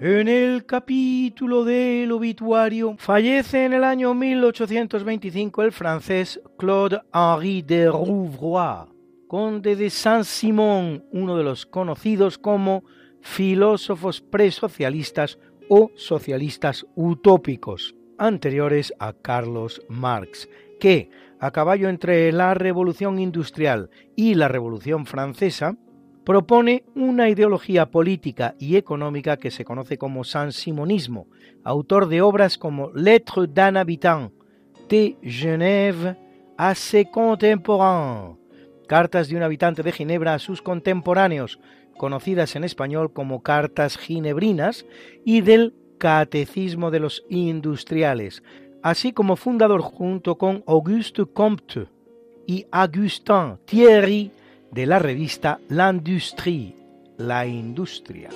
En el capítulo del obituario fallece en el año 1825 el francés Claude-Henri de Rouvroy, conde de Saint-Simon, uno de los conocidos como filósofos presocialistas o socialistas utópicos, anteriores a Carlos Marx, que, a caballo entre la Revolución Industrial y la Revolución Francesa, propone una ideología política y económica que se conoce como Saint-Simonismo, autor de obras como Lettres d'un habitant de Genève a ses contemporains, Cartas de un habitante de Ginebra a sus contemporáneos, conocidas en español como Cartas Ginebrinas, y del Catecismo de los Industriales, así como fundador junto con Auguste Comte y Augustin Thierry de la revista L'Industrie, la industria.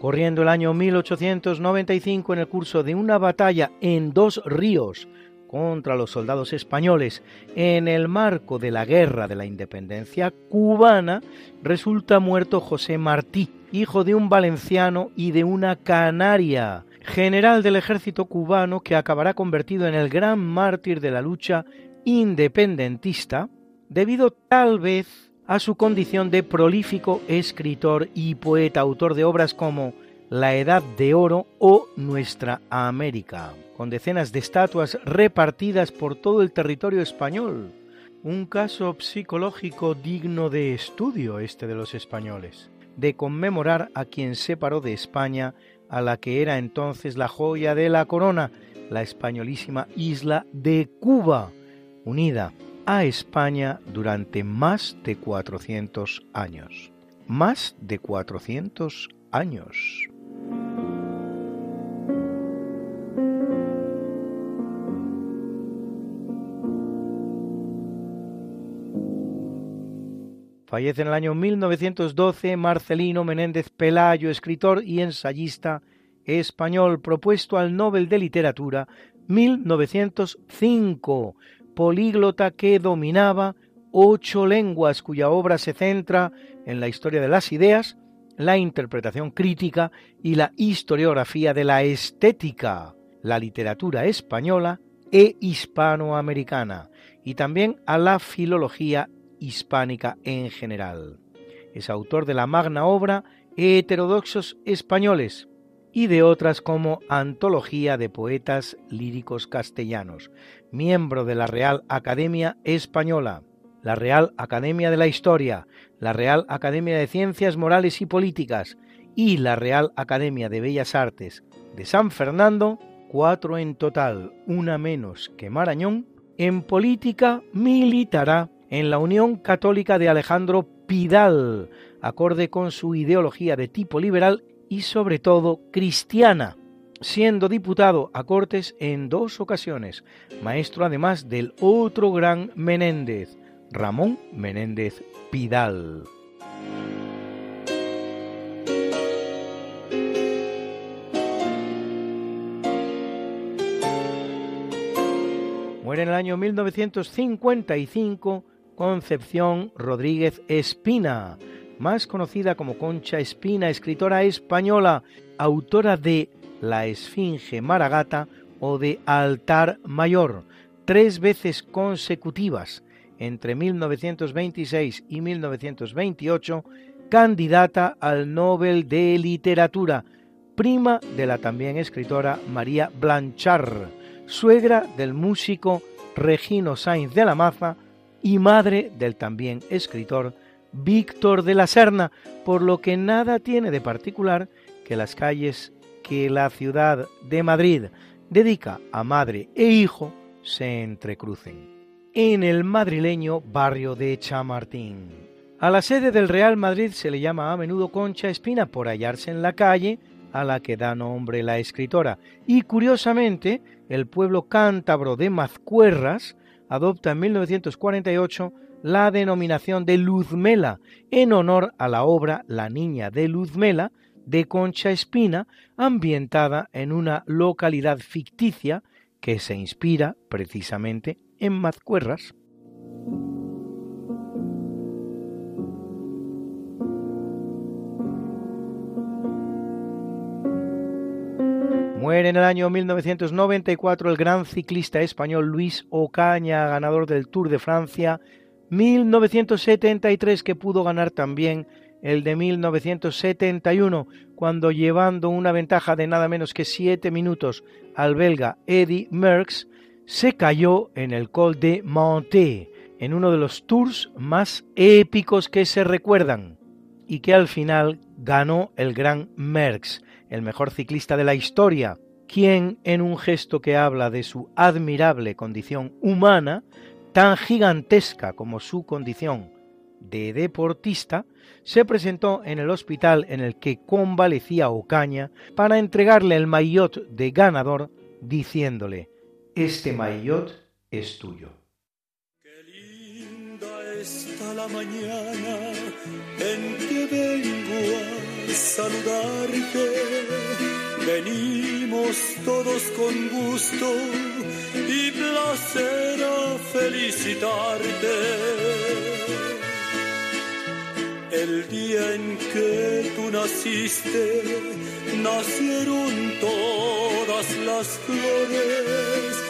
Corriendo el año 1895 en el curso de una batalla en dos ríos contra los soldados españoles en el marco de la Guerra de la Independencia cubana, resulta muerto José Martí, hijo de un valenciano y de una canaria, general del ejército cubano que acabará convertido en el gran mártir de la lucha independentista, debido tal vez a su condición de prolífico escritor y poeta, autor de obras como La Edad de Oro o Nuestra América, con decenas de estatuas repartidas por todo el territorio español. Un caso psicológico digno de estudio este de los españoles de conmemorar a quien separó de España a la que era entonces la joya de la corona, la españolísima isla de Cuba, unida a España durante más de 400 años. Más de 400 años. Fallece en el año 1912 Marcelino Menéndez Pelayo, escritor y ensayista español, propuesto al Nobel de Literatura 1905, políglota que dominaba ocho lenguas cuya obra se centra en la historia de las ideas, la interpretación crítica y la historiografía de la estética, la literatura española e hispanoamericana, y también a la filología hispánica en general. Es autor de la magna obra Heterodoxos Españoles y de otras como Antología de Poetas Líricos Castellanos, miembro de la Real Academia Española, la Real Academia de la Historia, la Real Academia de Ciencias Morales y Políticas y la Real Academia de Bellas Artes de San Fernando, cuatro en total, una menos que Marañón, en política militará en la Unión Católica de Alejandro Pidal, acorde con su ideología de tipo liberal y sobre todo cristiana, siendo diputado a Cortes en dos ocasiones, maestro además del otro gran Menéndez, Ramón Menéndez Pidal. Muere en el año 1955 Concepción Rodríguez Espina, más conocida como Concha Espina, escritora española, autora de La Esfinge Maragata o de Altar Mayor, tres veces consecutivas, entre 1926 y 1928, candidata al Nobel de Literatura, prima de la también escritora María Blanchard, suegra del músico Regino Sainz de la Maza, y madre del también escritor Víctor de la Serna, por lo que nada tiene de particular que las calles que la ciudad de Madrid dedica a madre e hijo se entrecrucen. En el madrileño barrio de Chamartín. A la sede del Real Madrid se le llama a menudo Concha Espina por hallarse en la calle a la que da nombre la escritora. Y curiosamente, el pueblo cántabro de Mazcuerras adopta en 1948 la denominación de Luzmela en honor a la obra La Niña de Luzmela de Concha Espina, ambientada en una localidad ficticia que se inspira precisamente en Mazcuerras. Muere en el año 1994 el gran ciclista español Luis Ocaña, ganador del Tour de Francia 1973 que pudo ganar también el de 1971, cuando llevando una ventaja de nada menos que 7 minutos al belga Eddie Merckx, se cayó en el Col de Monté, en uno de los tours más épicos que se recuerdan, y que al final ganó el gran Merckx, el mejor ciclista de la historia, quien, en un gesto que habla de su admirable condición humana, tan gigantesca como su condición de deportista, se presentó en el hospital en el que convalecía Ocaña para entregarle el maillot de ganador, diciéndole, este maillot es tuyo. Qué linda está la mañana en que vengo a saludarte. Venimos todos con gusto y placer a felicitarte. El día en que tú naciste, nacieron todas las flores.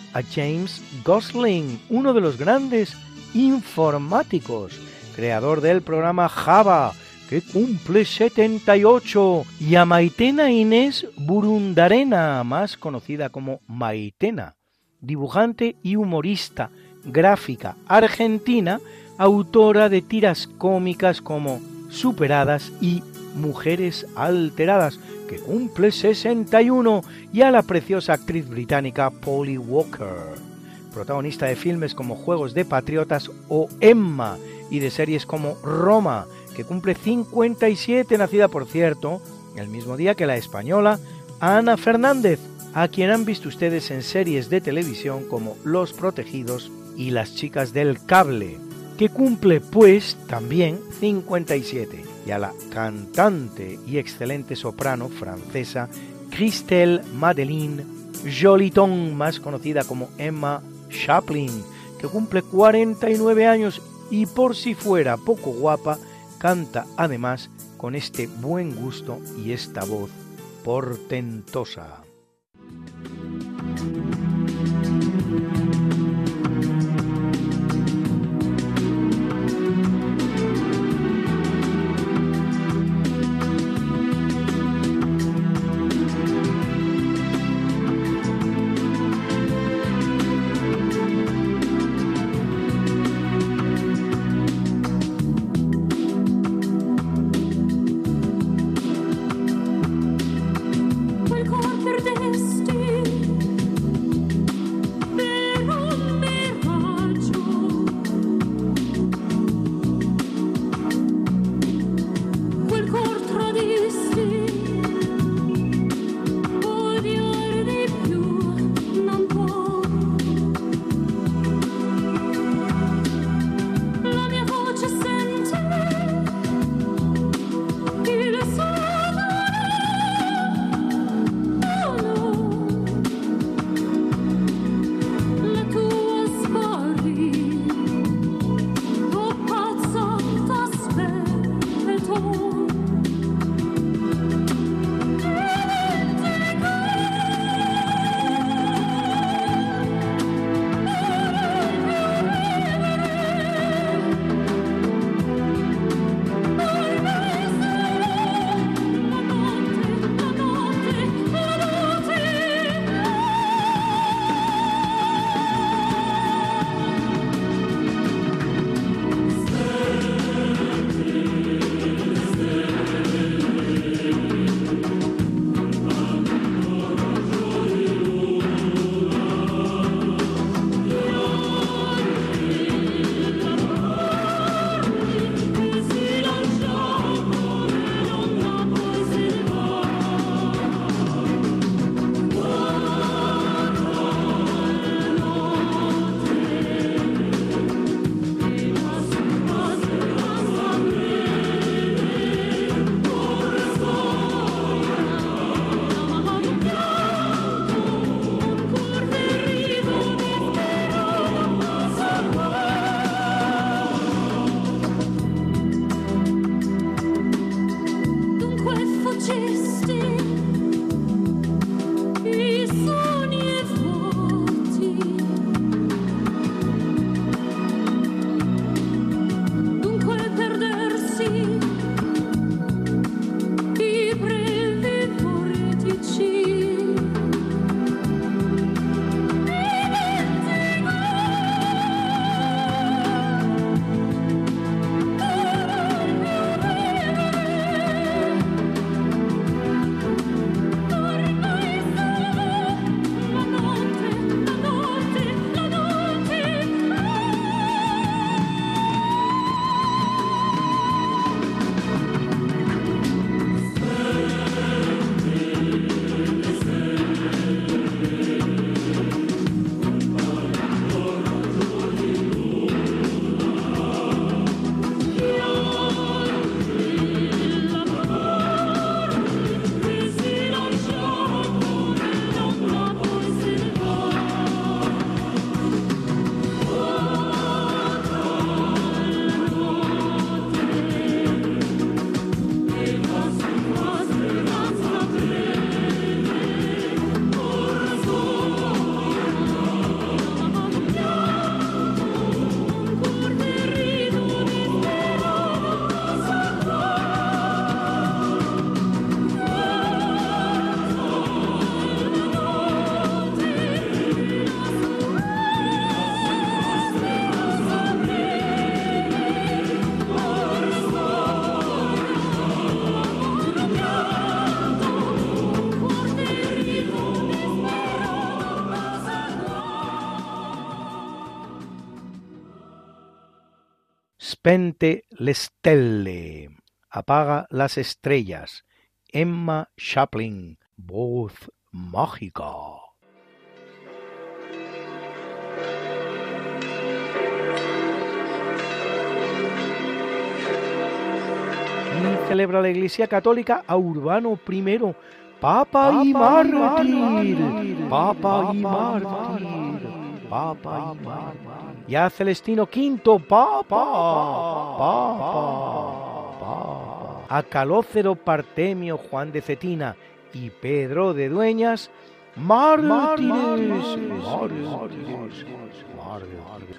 a James Gosling, uno de los grandes informáticos, creador del programa Java, que cumple 78, y a Maitena Inés Burundarena, más conocida como Maitena, dibujante y humorista gráfica argentina, autora de tiras cómicas como Superadas y Mujeres Alteradas, que cumple 61, y a la preciosa actriz británica Polly Walker, protagonista de filmes como Juegos de Patriotas o Emma, y de series como Roma, que cumple 57, nacida por cierto el mismo día que la española Ana Fernández, a quien han visto ustedes en series de televisión como Los Protegidos y Las Chicas del Cable, que cumple pues también 57, y a la cantante y excelente soprano francesa Christelle Madeleine Joliton, más conocida como Emma Chaplin, que cumple 49 años y por si fuera poco guapa, canta además con este buen gusto y esta voz portentosa. Spente le stelle. Apaga las estrellas. Emma Chaplin. Voz mágica. Y celebra la Iglesia Católica a Urbano I, Papa, y mártir, Papa y mártir, Papa y mártir. Y a Celestino V, Papa, Papa, Papa. A Calócero Partemio Juan de Cetina y Pedro de Dueñas, mártires, mártires,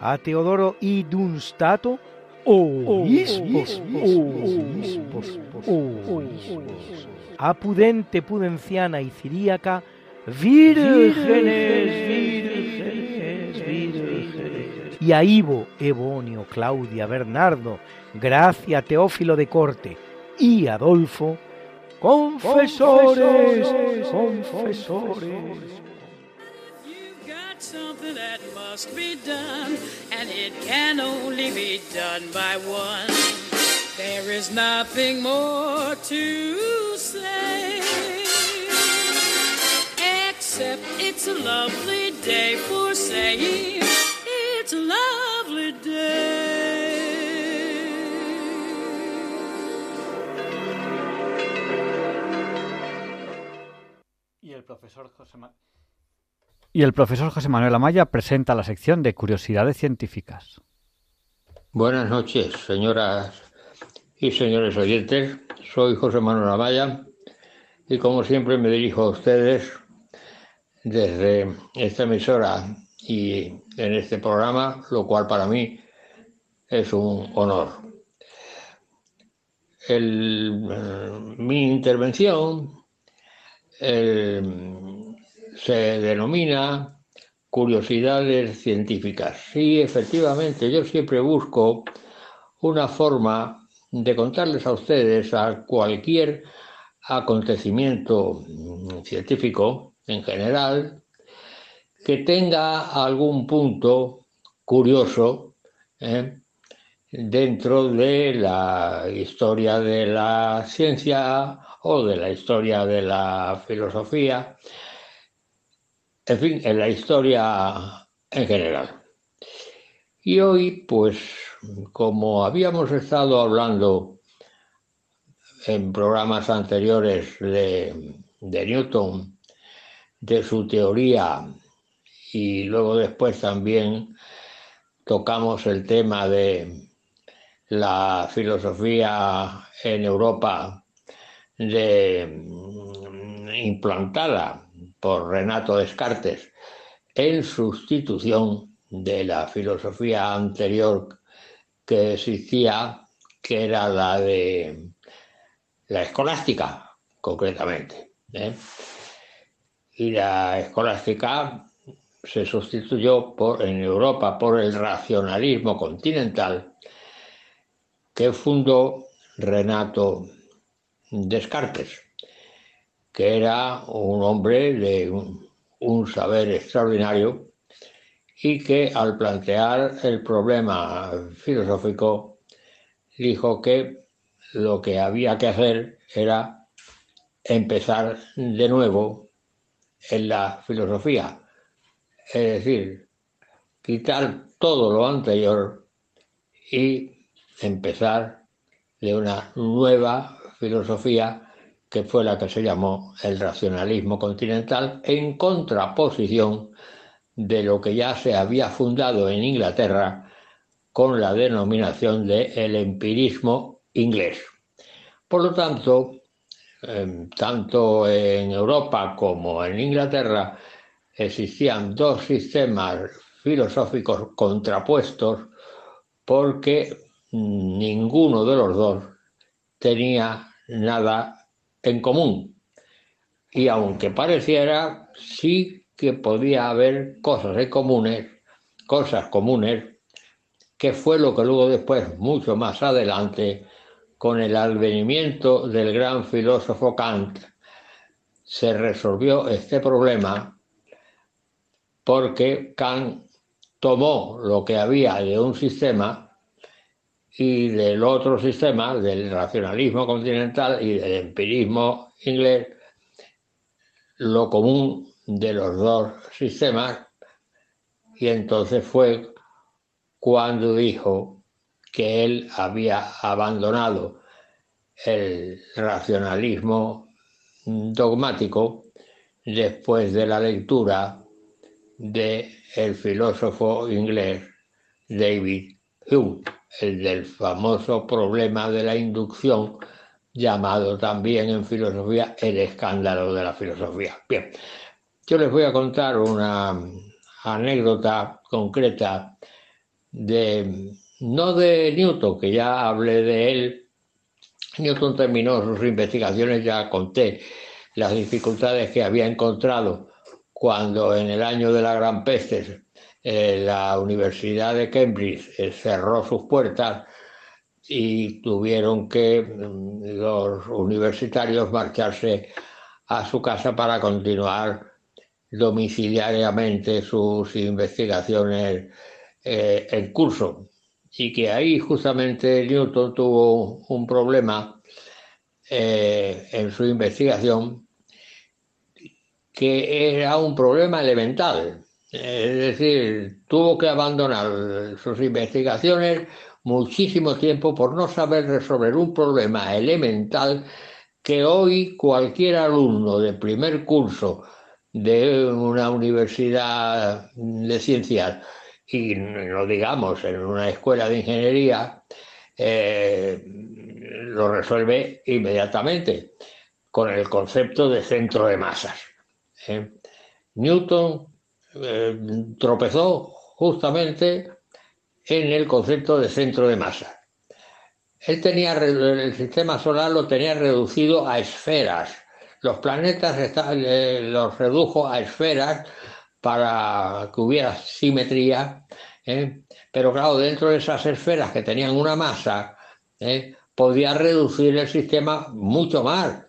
A Teodoro y Dunstato, obispos, obispos, obispos. A Pudente Pudenciana y Ciríaca, vírgenes, vírgenes, vírgenes. Y a Ivo, Ebonio, Claudia, Bernardo, Gracia, Teófilo de Corte y Adolfo, confesores, confesores. got something that must be done, and it can only be done by one. There is nothing more to say, except it's a lovely day for saying it's a lovely day. Y el profesor José, Ma- y el profesor José Manuel Amaya presenta la sección de curiosidades científicas. Buenas noches, señoras y señores oyentes. Soy José Manuel Amaya y como siempre me dirijo a ustedes desde esta emisora y en este programa, lo cual para mí es un honor. Eh, mi intervención eh, se denomina curiosidades científicas. Sí, efectivamente, yo siempre busco una forma de contarles a ustedes a cualquier acontecimiento mm, científico en general que tenga algún punto curioso ¿eh? dentro de la historia de la ciencia o de la historia de la filosofía, en fin, en la historia en general. Y hoy, pues, como habíamos estado hablando en programas anteriores de, de Newton, de su teoría, y luego después también tocamos el tema de la filosofía en Europa de, mm, implantada por Renato Descartes en sustitución de la filosofía anterior que existía, que era la de la escolástica, concretamente. ¿eh? Y la escolástica se sustituyó en Europa por el racionalismo continental que fundó Renato Descartes, que era un hombre de un saber extraordinario y que al plantear el problema filosófico dijo que lo que había que hacer era empezar de nuevo en la filosofía, es decir, quitar todo lo anterior y empezar de una nueva filosofía que fue la que se llamó el racionalismo continental en contraposición de lo que ya se había fundado en Inglaterra con la denominación de el empirismo inglés. Por lo tanto, eh, tanto en Europa como en Inglaterra existían dos sistemas filosóficos contrapuestos porque ninguno de los dos tenía nada en común. Y aunque pareciera, sí que podía haber cosas en comunes, cosas comunes, que fue lo que luego después, mucho más adelante, con el advenimiento del gran filósofo Kant, se resolvió este problema porque Kant tomó lo que había de un sistema y del otro sistema, del racionalismo continental y del empirismo inglés, lo común de los dos sistemas, y entonces fue cuando dijo que él había abandonado el racionalismo dogmático después de la lectura de el filósofo inglés David Hume, el del famoso problema de la inducción, llamado también en filosofía el escándalo de la filosofía. Bien, yo les voy a contar una anécdota concreta de, no de Newton, que ya hablé de él. Newton terminó sus investigaciones, ya conté las dificultades que había encontrado cuando en el año de la Gran Peste eh, la Universidad de Cambridge eh, cerró sus puertas y tuvieron que mm, los universitarios marcharse a su casa para continuar domiciliariamente sus investigaciones eh, en curso. Y que ahí justamente Newton tuvo un problema en su investigación que era un problema elemental. Es decir, tuvo que abandonar sus investigaciones muchísimo tiempo por no saber resolver un problema elemental que hoy cualquier alumno de primer curso de una universidad de ciencias y no digamos en una escuela de ingeniería eh, lo resuelve inmediatamente con el concepto de centro de masas. ¿Eh? Newton eh, tropezó justamente en el concepto de centro de masa. Él tenía el sistema solar lo tenía reducido a esferas. Los planetas eh, los redujo a esferas para que hubiera simetría, pero claro, dentro de esas esferas que tenían una masa, podía reducir el sistema mucho más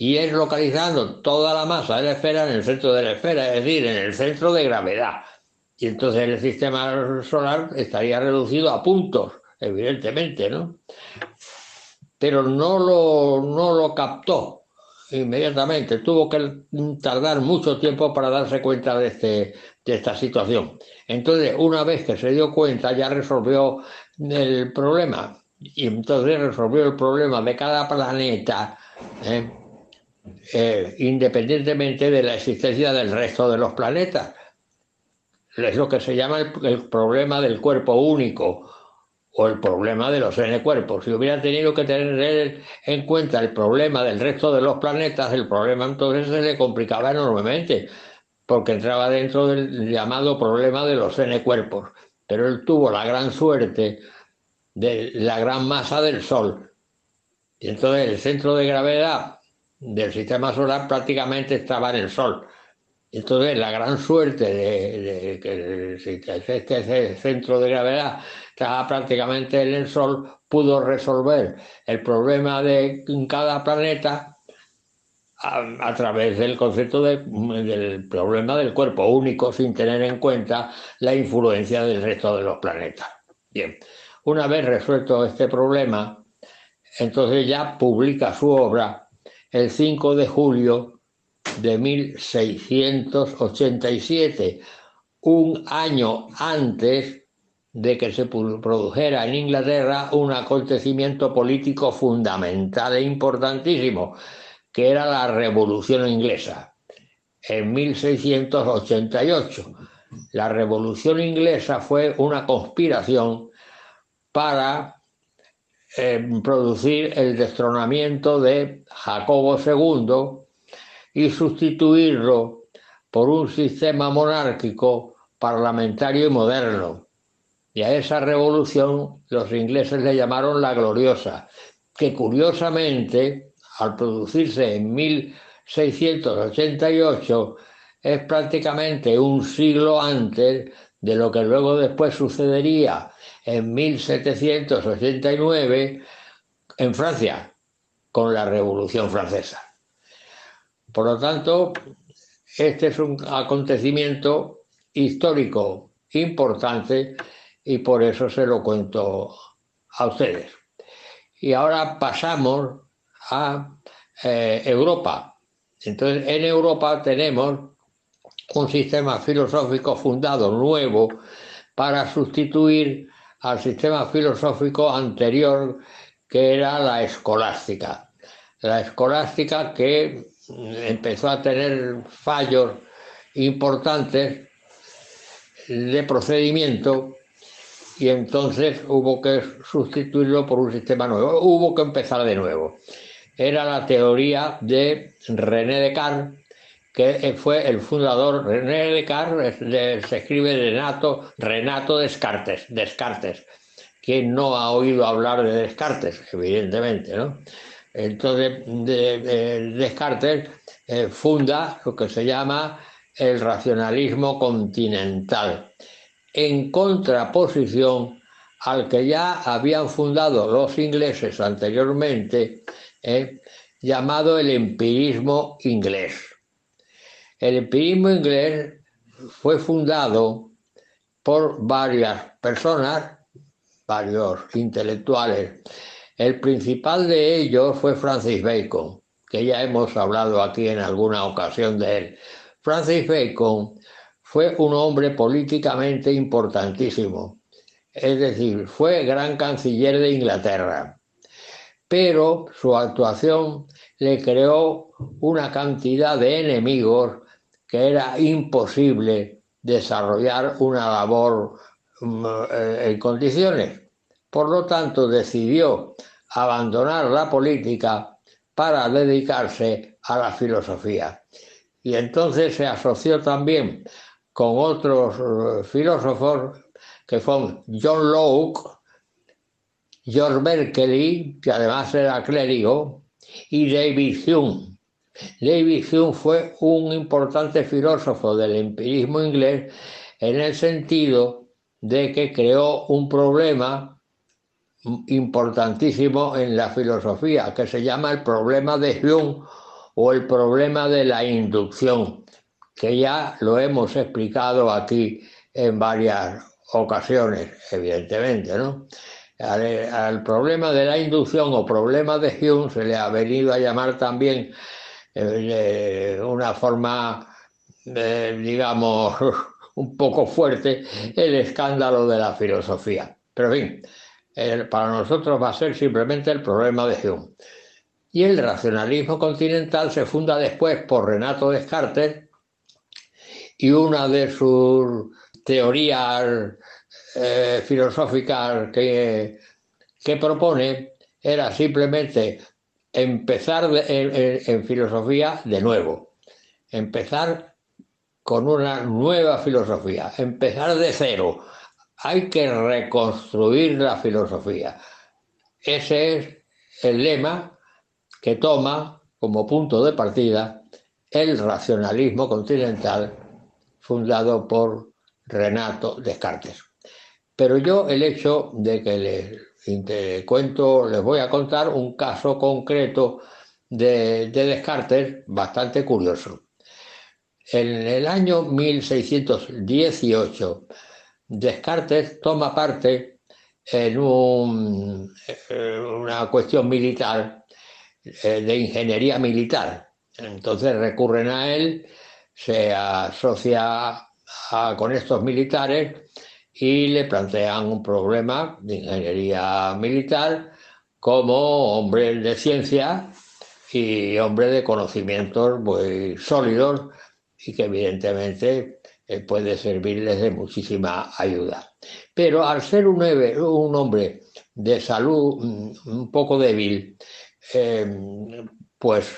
y es localizando toda la masa de la esfera en el centro de la esfera, es decir, en el centro de gravedad. Y entonces el sistema solar estaría reducido a puntos, evidentemente, ¿no? Pero no lo, no lo captó inmediatamente, tuvo que tardar mucho tiempo para darse cuenta de, este, de esta situación. Entonces, una vez que se dio cuenta, ya resolvió el problema. Y entonces resolvió el problema de cada planeta. ¿eh? Eh, independientemente de la existencia del resto de los planetas. Es lo que se llama el, problema del cuerpo único o el problema de los n cuerpos. Si hubiera tenido que tener en cuenta el problema del resto de los planetas, el problema entonces se le complicaba enormemente, porque entraba dentro del llamado problema de los n cuerpos. Pero él tuvo la gran suerte de la gran masa del Sol. Y entonces el centro de gravedad del sistema solar prácticamente estaba en el Sol. Entonces, la gran suerte de, que este centro de gravedad estaba prácticamente en el Sol, pudo resolver el problema de cada planeta a, través del concepto del problema del cuerpo único, sin tener en cuenta la influencia del resto de los planetas. Bien, una vez resuelto este problema, entonces ya publica su obra el 5 de julio de 1687, un año antes de que se produjera en Inglaterra un acontecimiento político fundamental e importantísimo, que era la Revolución Inglesa, en 1688. La Revolución Inglesa fue una conspiración para producir el destronamiento de Jacobo II y sustituirlo por un sistema monárquico parlamentario y moderno. Y a esa revolución los ingleses le llamaron la gloriosa, que curiosamente, al producirse en 1688, es prácticamente un siglo antes de lo que luego después sucedería en 1789 en Francia con la Revolución Francesa. Por lo tanto, este es un acontecimiento histórico importante y por eso se lo cuento a ustedes. Y ahora pasamos a eh, Europa. Entonces, en Europa tenemos un sistema filosófico fundado nuevo para sustituir al sistema filosófico anterior que era la escolástica. La escolástica que empezó a tener fallos importantes de procedimiento y entonces hubo que sustituirlo por un sistema nuevo, hubo que empezar de nuevo. Era la teoría de René Descartes, que fue el fundador, René Descartes, se escribe Renato, Renato Descartes, Descartes, quien no ha oído hablar de Descartes, evidentemente, ¿no? Entonces, Descartes eh, funda lo que se llama el racionalismo continental, en contraposición al que ya habían fundado los ingleses anteriormente, eh, llamado el empirismo inglés. El empirismo inglés fue fundado por varias personas, varios intelectuales. El principal de ellos fue Francis Bacon, que ya hemos hablado aquí en alguna ocasión de él. Francis Bacon fue un hombre políticamente importantísimo, es decir, fue gran canciller de Inglaterra, pero su actuación le creó una cantidad de enemigos que era imposible desarrollar una labor mm, eh, en condiciones. Por lo tanto, decidió abandonar la política para dedicarse a la filosofía. Y entonces se asoció también con otros eh, filósofos que fueron John Locke, George Berkeley, que además era clérigo, y David Hume. David Hume fue un importante filósofo del empirismo inglés en el sentido de que creó un problema importantísimo en la filosofía, que se llama el problema de Hume o el problema de la inducción, que ya lo hemos explicado aquí en varias ocasiones, evidentemente, ¿no? Al, problema de la inducción o problema de Hume se le ha venido a llamar también eh, una forma, digamos, un poco fuerte, el escándalo de la filosofía. Pero en fin, para nosotros va a ser simplemente el problema de Hume. Y el racionalismo continental se funda después por Renato Descartes y una de sus teorías eh, filosóficas que, que, propone era simplemente empezar en, filosofía de nuevo, empezar con una nueva filosofía, empezar de cero. Hay que reconstruir la filosofía. Ese es el lema que toma como punto de partida el racionalismo continental fundado por Renato Descartes. Pero yo el hecho de que cuento, les voy a contar un caso concreto de, de Descartes bastante curioso. En el año 1618, Descartes toma parte en una cuestión militar, eh, de ingeniería militar. Entonces recurren a él se asocia con estos militares y le plantean un problema de ingeniería militar como hombre de ciencia y hombre de conocimientos muy sólidos y que evidentemente eh, puede servirles de muchísima ayuda. Pero al ser un, hombre de salud mm, un poco débil, eh, pues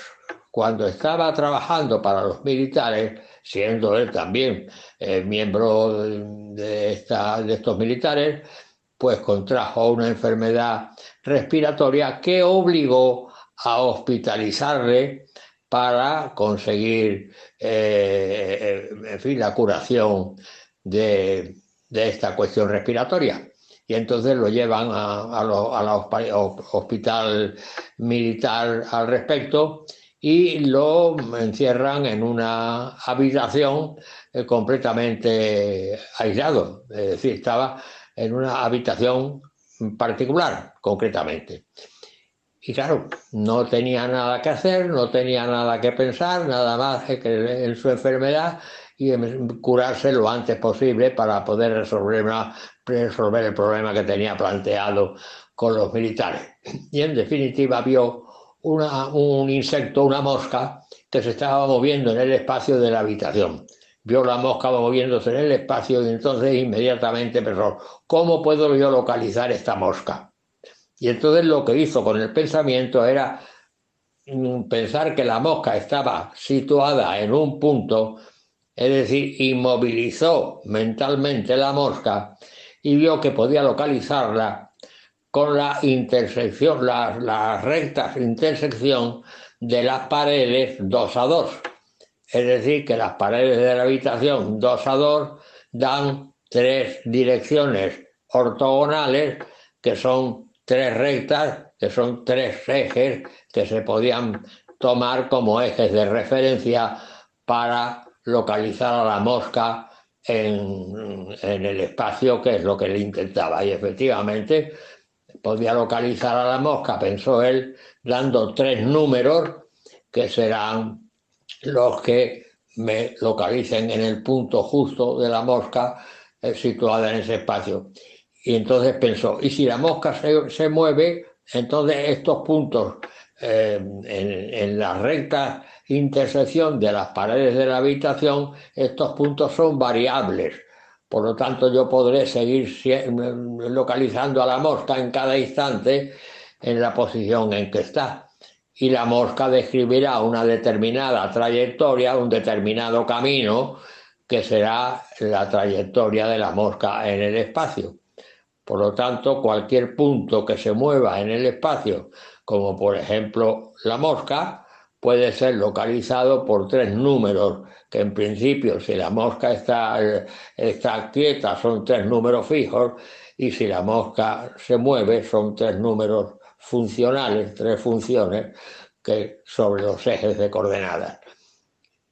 cuando estaba trabajando para los militares, siendo él también eh, miembro de, de estos militares, pues contrajo una enfermedad respiratoria que obligó a hospitalizarle para conseguir, eh, en fin, la curación de, esta cuestión respiratoria. Y entonces lo llevan a, a, hospital militar al respecto y lo encierran en una habitación eh, completamente aislado. Es decir, estaba en una habitación particular, concretamente. Y claro, no tenía nada que hacer, no tenía nada que pensar, nada más que en su enfermedad y curarse lo antes posible para poder resolver, resolver el problema que tenía planteado con los militares. Y en definitiva vio un insecto, una mosca, que se estaba moviendo en el espacio de la habitación. Vio la mosca moviéndose en el espacio y entonces inmediatamente pensó, ¿cómo puedo yo localizar esta mosca? Y entonces lo que hizo con el pensamiento era mm, pensar que la mosca estaba situada en un punto, es decir, inmovilizó mentalmente la mosca y vio que podía localizarla con la intersección, las, rectas intersección de las paredes 2 a 2. Es decir, que las paredes de la habitación 2 a 2 dan tres direcciones ortogonales que son tres rectas, que son tres ejes que se podían tomar como ejes de referencia para localizar a la mosca en, el espacio, que es lo que él intentaba. Y efectivamente podía localizar a la mosca, pensó él, dando tres números que serán los que me localicen en el punto justo de la mosca eh, situada en ese espacio. Y entonces pensó, y si la mosca se, mueve, entonces estos puntos eh, en, la recta intersección de las paredes de la habitación, estos puntos son variables. Por lo tanto, yo podré seguir localizando a la mosca en cada instante en la posición en que está. Y la mosca describirá una determinada trayectoria, un determinado camino, que será la trayectoria de la mosca en el espacio. Por lo tanto, cualquier punto que se mueva en el espacio, como por ejemplo la mosca, puede ser localizado por tres números, que en principio si la mosca está, está quieta son tres números fijos y si la mosca se mueve son tres números funcionales, tres funciones que sobre los ejes de coordenadas.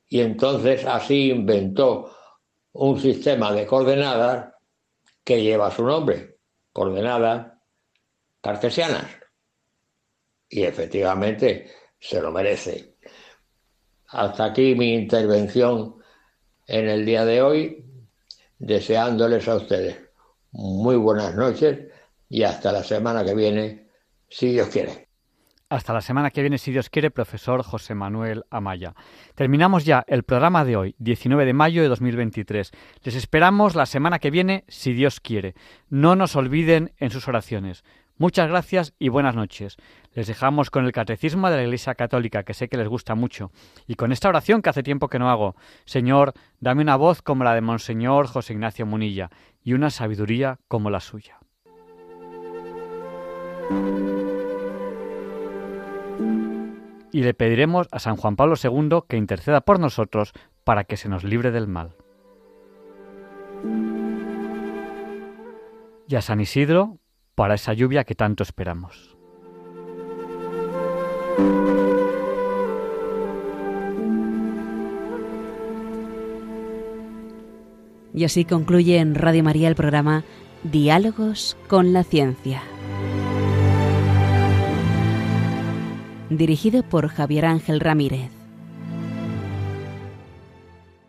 Y entonces así inventó un sistema de coordenadas que lleva su nombre, coordenadas cartesianas. Y efectivamente se lo merece. Hasta aquí mi intervención en el día de hoy, deseándoles a ustedes muy buenas noches y hasta la semana que viene, si Dios quiere. Hasta la semana que viene, si Dios quiere, profesor José Manuel Amaya. Terminamos ya el programa de hoy, 19 de mayo de 2023. Les esperamos la semana que viene, si Dios quiere. No nos olviden en sus oraciones. Muchas gracias y buenas noches. Les dejamos con el Catecismo de la Iglesia Católica, que sé que les gusta mucho, y con esta oración que hace tiempo que no hago. Señor, dame una voz como la de Monseñor José Ignacio Munilla y una sabiduría como la suya. y le pediremos a San Juan Pablo II que interceda por nosotros para que se nos libre del mal. Y a San Isidro para esa lluvia que tanto esperamos. Y así concluye en Radio María el programa Diálogos con la Ciencia. dirigido por Javier Ángel Ramírez.